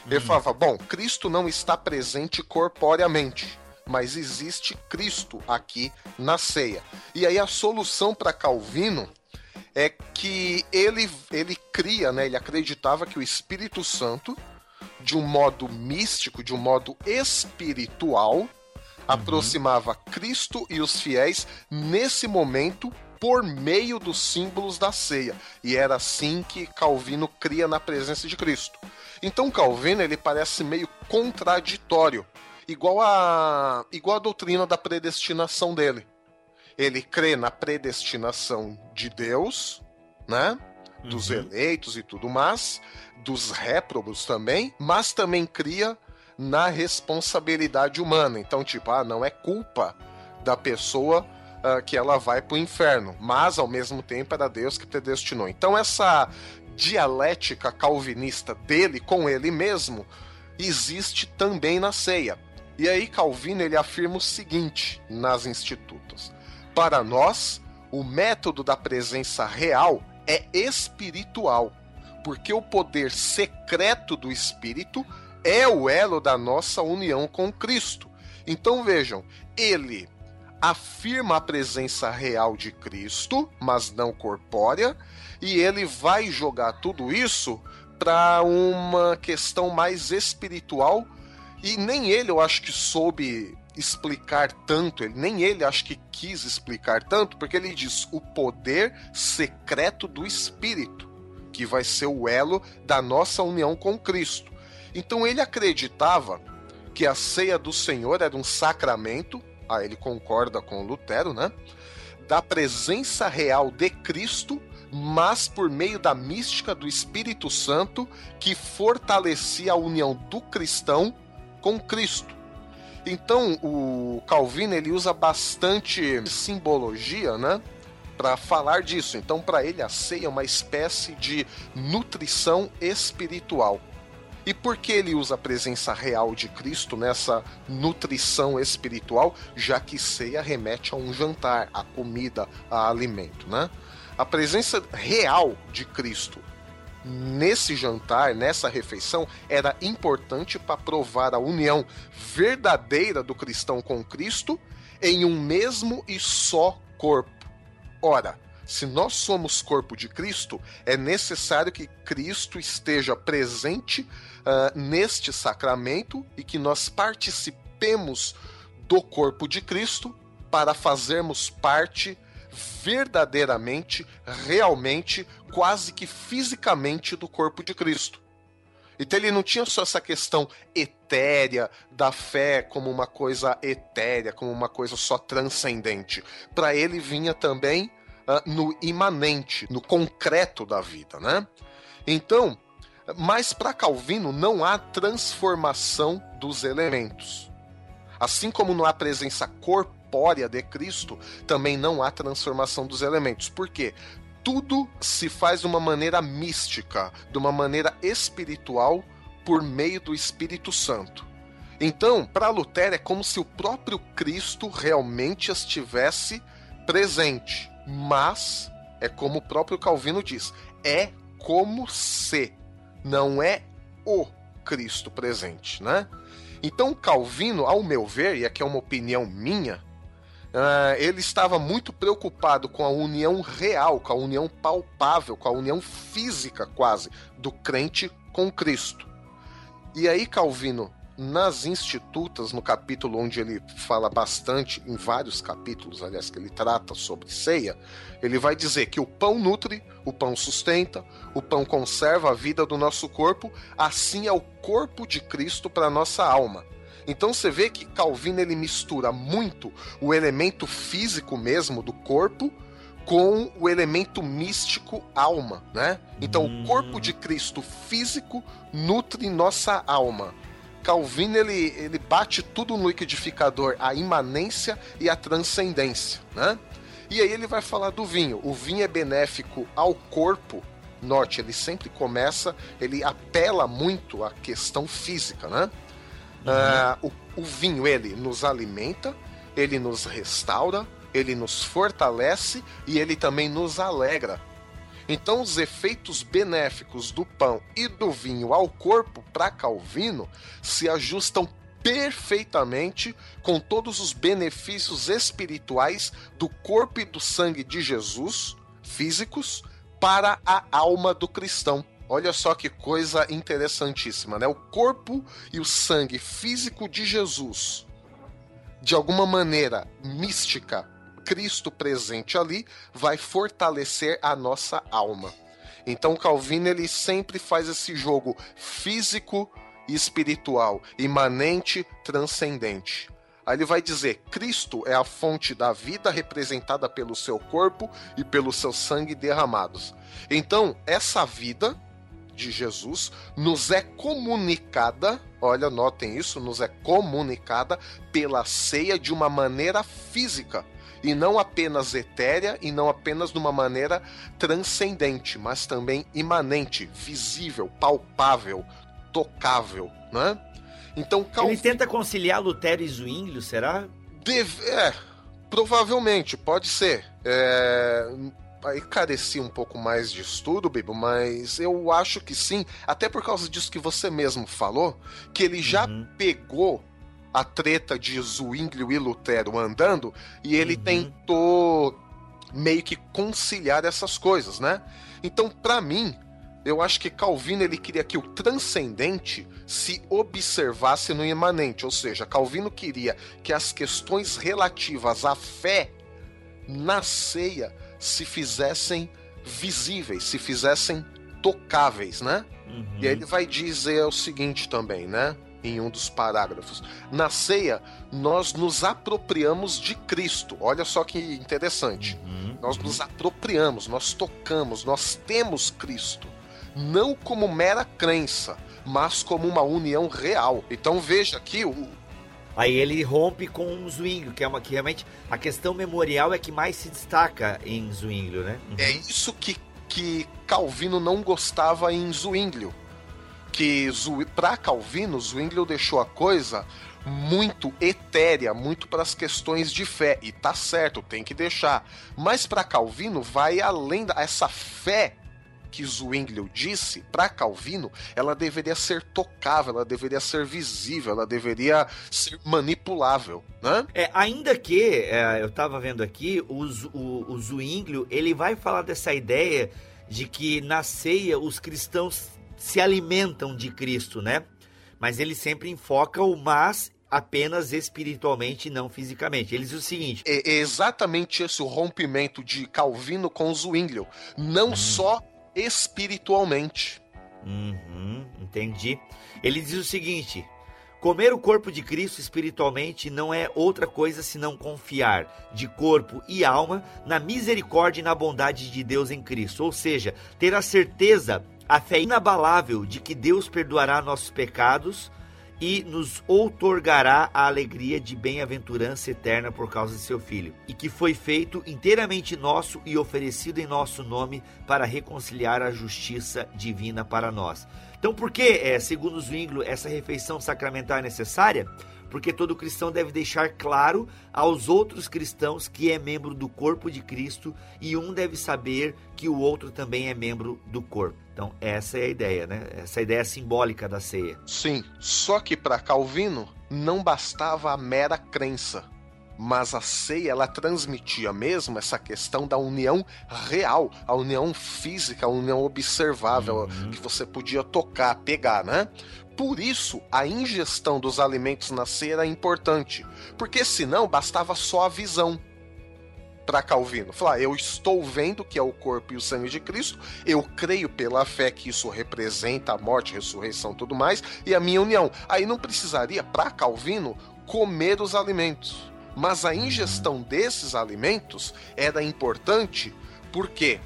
Ele hum. falava: bom, Cristo não está presente corporeamente mas existe Cristo aqui na ceia. E aí a solução para Calvino é que ele, ele cria, né, ele acreditava que o Espírito Santo, de um modo místico, de um modo espiritual, uhum. aproximava Cristo e os fiéis nesse momento por meio dos símbolos da ceia. E era assim que Calvino cria na presença de Cristo. Então Calvino ele parece meio contraditório igual a igual a doutrina da predestinação dele. Ele crê na predestinação de Deus, né? Dos uhum. eleitos e tudo mais, dos réprobos também, mas também cria na responsabilidade humana. Então, tipo, ah, não é culpa da pessoa uh, que ela vai para o inferno, mas ao mesmo tempo era Deus que predestinou. Então, essa dialética calvinista dele com ele mesmo existe também na ceia. E aí Calvino ele afirma o seguinte nas institutas: Para nós, o método da presença real é espiritual, porque o poder secreto do espírito é o elo da nossa união com Cristo. Então vejam, ele afirma a presença real de Cristo, mas não corpórea, e ele vai jogar tudo isso para uma questão mais espiritual e nem ele eu acho que soube explicar tanto, ele, nem ele acho que quis explicar tanto, porque ele diz o poder secreto do Espírito, que vai ser o elo da nossa união com Cristo. Então ele acreditava que a ceia do Senhor era um sacramento, aí ele concorda com Lutero, né? Da presença real de Cristo, mas por meio da mística do Espírito Santo que fortalecia a união do cristão com Cristo. Então, o Calvino ele usa bastante simbologia, né? Para falar disso. Então, para ele, a ceia é uma espécie de nutrição espiritual. E por que ele usa a presença real de Cristo nessa nutrição espiritual, já que ceia remete a um jantar, a comida, a alimento, né? A presença real de Cristo nesse jantar, nessa refeição, era importante para provar a união verdadeira do cristão com Cristo em um mesmo e só corpo. Ora, se nós somos corpo de Cristo, é necessário que Cristo esteja presente uh, neste sacramento e que nós participemos do corpo de Cristo para fazermos parte verdadeiramente, realmente, quase que fisicamente do corpo de Cristo. Então ele não tinha só essa questão etérea da fé como uma coisa etérea, como uma coisa só transcendente. Para ele vinha também uh, no imanente, no concreto da vida, né? Então, mas para Calvino não há transformação dos elementos. Assim como não há presença corporal corpórea de Cristo, também não há transformação dos elementos. Por quê? Tudo se faz de uma maneira mística, de uma maneira espiritual, por meio do Espírito Santo. Então, para Lutero, é como se o próprio Cristo realmente estivesse presente. Mas, é como o próprio Calvino diz, é como se, não é o Cristo presente, né? Então, Calvino, ao meu ver, e aqui é uma opinião minha, Uh, ele estava muito preocupado com a união real, com a união palpável, com a união física quase do crente com Cristo. E aí Calvino nas Institutas, no capítulo onde ele fala bastante, em vários capítulos, aliás, que ele trata sobre ceia, ele vai dizer que o pão nutre, o pão sustenta, o pão conserva a vida do nosso corpo, assim é o corpo de Cristo para nossa alma. Então você vê que Calvino ele mistura muito o elemento físico mesmo do corpo com o elemento místico alma, né? Então hum. o corpo de Cristo físico nutre nossa alma. Calvino ele, ele bate tudo no liquidificador, a imanência e a transcendência, né? E aí ele vai falar do vinho. O vinho é benéfico ao corpo. Note, ele sempre começa, ele apela muito à questão física, né? Uhum. Uh, o, o vinho ele nos alimenta, ele nos restaura, ele nos fortalece e ele também nos alegra. Então, os efeitos benéficos do pão e do vinho ao corpo, para Calvino, se ajustam perfeitamente com todos os benefícios espirituais do corpo e do sangue de Jesus, físicos, para a alma do cristão. Olha só que coisa interessantíssima, né? O corpo e o sangue físico de Jesus, de alguma maneira mística, Cristo presente ali vai fortalecer a nossa alma. Então Calvino ele sempre faz esse jogo físico e espiritual, imanente, transcendente. Aí ele vai dizer: Cristo é a fonte da vida representada pelo seu corpo e pelo seu sangue derramados. Então, essa vida de Jesus nos é comunicada, olha, notem isso, nos é comunicada pela ceia de uma maneira física e não apenas etérea e não apenas de uma maneira transcendente, mas também imanente, visível, palpável, tocável, né? Então Calvin... ele tenta conciliar Lutero e Zwinglio, será? Deve... É, provavelmente, pode ser. É... Aí carecia um pouco mais de estudo, Bibo, mas eu acho que sim, até por causa disso que você mesmo falou, que ele já uhum. pegou a treta de Zwinglio e Lutero andando e ele uhum. tentou meio que conciliar essas coisas, né? Então, para mim, eu acho que Calvino ele queria que o transcendente se observasse no imanente, ou seja, Calvino queria que as questões relativas à fé na ceia se fizessem visíveis, se fizessem tocáveis, né? Uhum. E aí ele vai dizer o seguinte também, né? em um dos parágrafos. Na ceia, nós nos apropriamos de Cristo. Olha só que interessante. Uhum. Nós nos apropriamos, nós tocamos, nós temos Cristo. Não como mera crença, mas como uma união real. Então veja aqui o, Aí ele rompe com o Zwinglio, que é uma que realmente a questão memorial é que mais se destaca em Zwinglio, né? Uhum. É isso que, que Calvino não gostava em Zwinglio que para Calvino, Zwinglio deixou a coisa muito etérea, muito para as questões de fé. E tá certo, tem que deixar. Mas para Calvino vai além da essa fé que Zwinglio disse, para Calvino, ela deveria ser tocável, ela deveria ser visível, ela deveria ser manipulável, né? É, ainda que, é, eu estava vendo aqui, o, o, o Zwinglio, ele vai falar dessa ideia de que na ceia os cristãos se alimentam de Cristo, né? Mas ele sempre enfoca o mas apenas espiritualmente e não fisicamente. Ele diz o seguinte: é exatamente esse o rompimento de Calvino com Zwinglio, não hum. só espiritualmente. Uhum, entendi. Ele diz o seguinte: Comer o corpo de Cristo espiritualmente não é outra coisa senão confiar de corpo e alma na misericórdia e na bondade de Deus em Cristo, ou seja, ter a certeza a fé inabalável de que Deus perdoará nossos pecados e nos outorgará a alegria de bem-aventurança eterna por causa de seu Filho, e que foi feito inteiramente nosso e oferecido em nosso nome para reconciliar a justiça divina para nós. Então, por que, é, segundo Zwinglio, essa refeição sacramental é necessária? Porque todo cristão deve deixar claro aos outros cristãos que é membro do corpo de Cristo e um deve saber que o outro também é membro do corpo. Então, essa é a ideia, né? Essa ideia simbólica da ceia. Sim, só que para Calvino não bastava a mera crença, mas a ceia ela transmitia mesmo essa questão da união real, a união física, a união observável, uhum. que você podia tocar, pegar, né? Por isso, a ingestão dos alimentos na ceia era importante, porque senão bastava só a visão para Calvino. Falar, eu estou vendo que é o corpo e o sangue de Cristo, eu creio pela fé que isso representa a morte, ressurreição tudo mais, e a minha união. Aí não precisaria, para Calvino, comer os alimentos. Mas a ingestão desses alimentos era importante, por quê?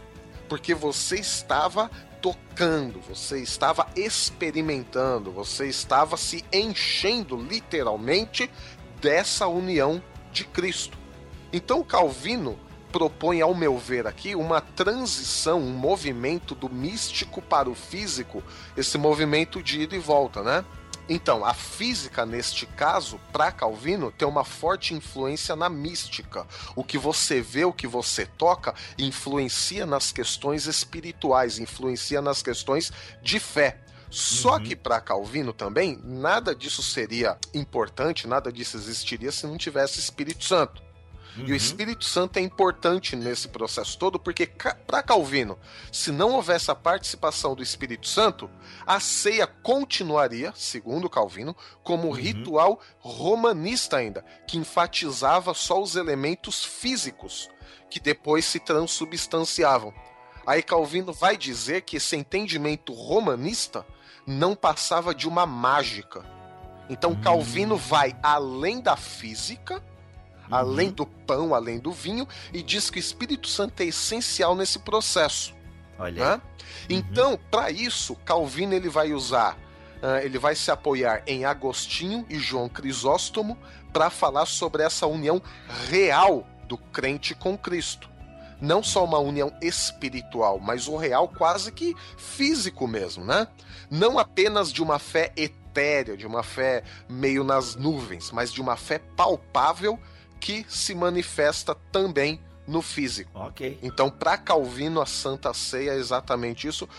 Porque você estava tocando, você estava experimentando, você estava se enchendo literalmente dessa união de Cristo. Então Calvino propõe, ao meu ver aqui, uma transição, um movimento do místico para o físico, esse movimento de ida e volta, né? Então, a física, neste caso, para Calvino, tem uma forte influência na mística. O que você vê, o que você toca, influencia nas questões espirituais, influencia nas questões de fé. Só uhum. que para Calvino também, nada disso seria importante, nada disso existiria se não tivesse Espírito Santo. Uhum. E o Espírito Santo é importante nesse processo todo, porque para Calvino, se não houvesse a participação do Espírito Santo, a ceia continuaria, segundo Calvino, como uhum. ritual romanista ainda, que enfatizava só os elementos físicos, que depois se transubstanciavam. Aí Calvino vai dizer que esse entendimento romanista não passava de uma mágica. Então Calvino hum. vai além da física uhum. Além do pão, além do vinho, e diz que o Espírito Santo é essencial nesse processo. Olha. Né? Uhum. Então, para isso, Calvino ele vai usar, uh, ele vai se apoiar em Agostinho e João Crisóstomo para falar sobre essa união real do crente com Cristo. Não só uma união espiritual, mas o real quase que físico mesmo, né? Não apenas de uma fé etérea, de uma fé meio nas nuvens, mas de uma fé palpável que se manifesta também no físico. Ok. Então, para Calvino, a Santa Ceia é exatamente isso.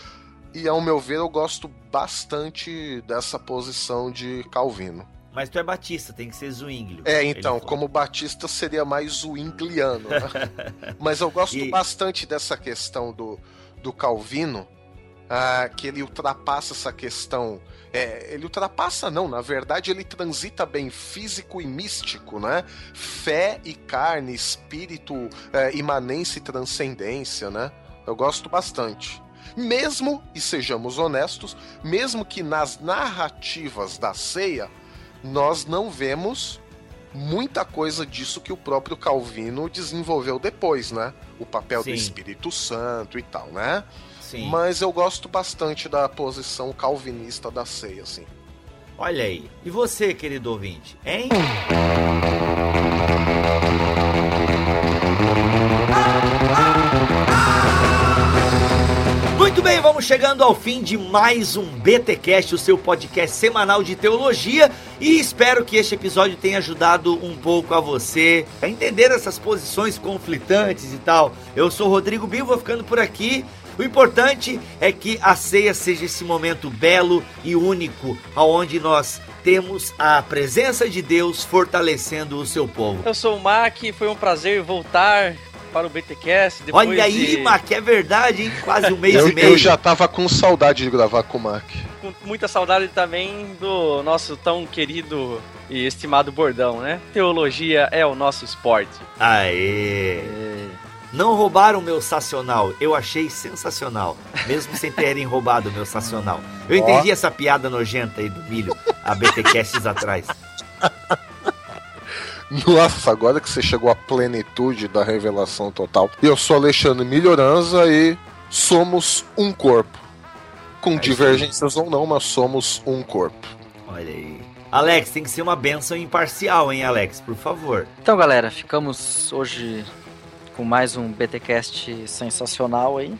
E, ao meu ver, eu gosto bastante dessa posição de Calvino. Mas tu é batista, tem que ser Zwinglio. É, então, como batista seria mais Zwingliano. Né? Mas eu gosto e... bastante dessa questão do, do Calvino, ah, que ele ultrapassa essa questão. É, ele ultrapassa, não, na verdade ele transita bem físico e místico, né? Fé e carne, espírito, é, imanência e transcendência, né? Eu gosto bastante. Mesmo, e sejamos honestos, mesmo que nas narrativas da ceia nós não vemos muita coisa disso que o próprio Calvino desenvolveu depois, né? O papel Sim. do Espírito Santo e tal, né? Sim. Mas eu gosto bastante da posição calvinista da ceia, assim. Olha aí. E você, querido ouvinte, hein? Muito bem, vamos chegando ao fim de mais um BTcast, o seu podcast semanal de teologia, e espero que este episódio tenha ajudado um pouco a você a entender essas posições conflitantes e tal. Eu sou Rodrigo Bill, vou ficando por aqui. O importante é que a ceia seja esse momento belo e único, aonde nós temos a presença de Deus fortalecendo o seu povo. Eu sou o Mac, foi um prazer voltar para o BTcast. Olha aí, de... Mac, é verdade, hein? Quase um mês eu, e meio. Eu já tava com saudade de gravar com o Mac. Com muita saudade também do nosso tão querido e estimado bordão, né? Teologia é o nosso esporte. Aê! É. Não roubaram o meu sacional. Eu achei sensacional. Mesmo sem terem roubado o meu sacional. Eu entendi essa piada nojenta aí do milho há BTcasts atrás. Nossa, agora que você chegou à plenitude da revelação total. Eu sou Alexandre Melhoranza e somos um corpo. Com é divergências ou não, mas somos um corpo. Olha aí. Alex, tem que ser uma benção imparcial, hein, Alex? Por favor. Então, galera, ficamos hoje com mais um BTcast sensacional aí.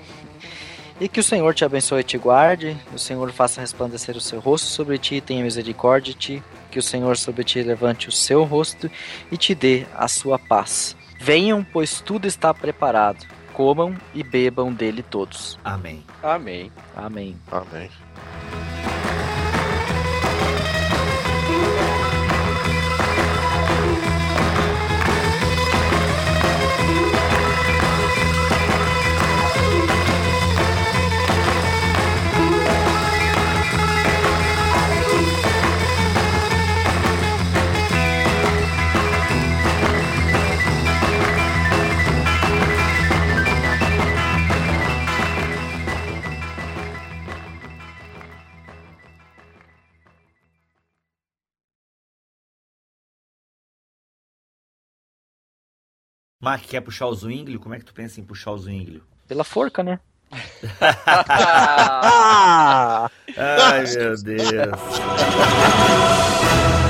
E que o Senhor te abençoe e te guarde, o Senhor faça resplandecer o seu rosto sobre ti e tenha misericórdia de ti, que o Senhor sobre ti levante o seu rosto e te dê a sua paz. Venham, pois tudo está preparado. Comam e bebam dele todos. Amém. Amém. Amém. Amém. Mac, quer puxar o Zwinglio? Como é que tu pensa em puxar o Zwinglio? Pela forca, né? Ai, meu Deus.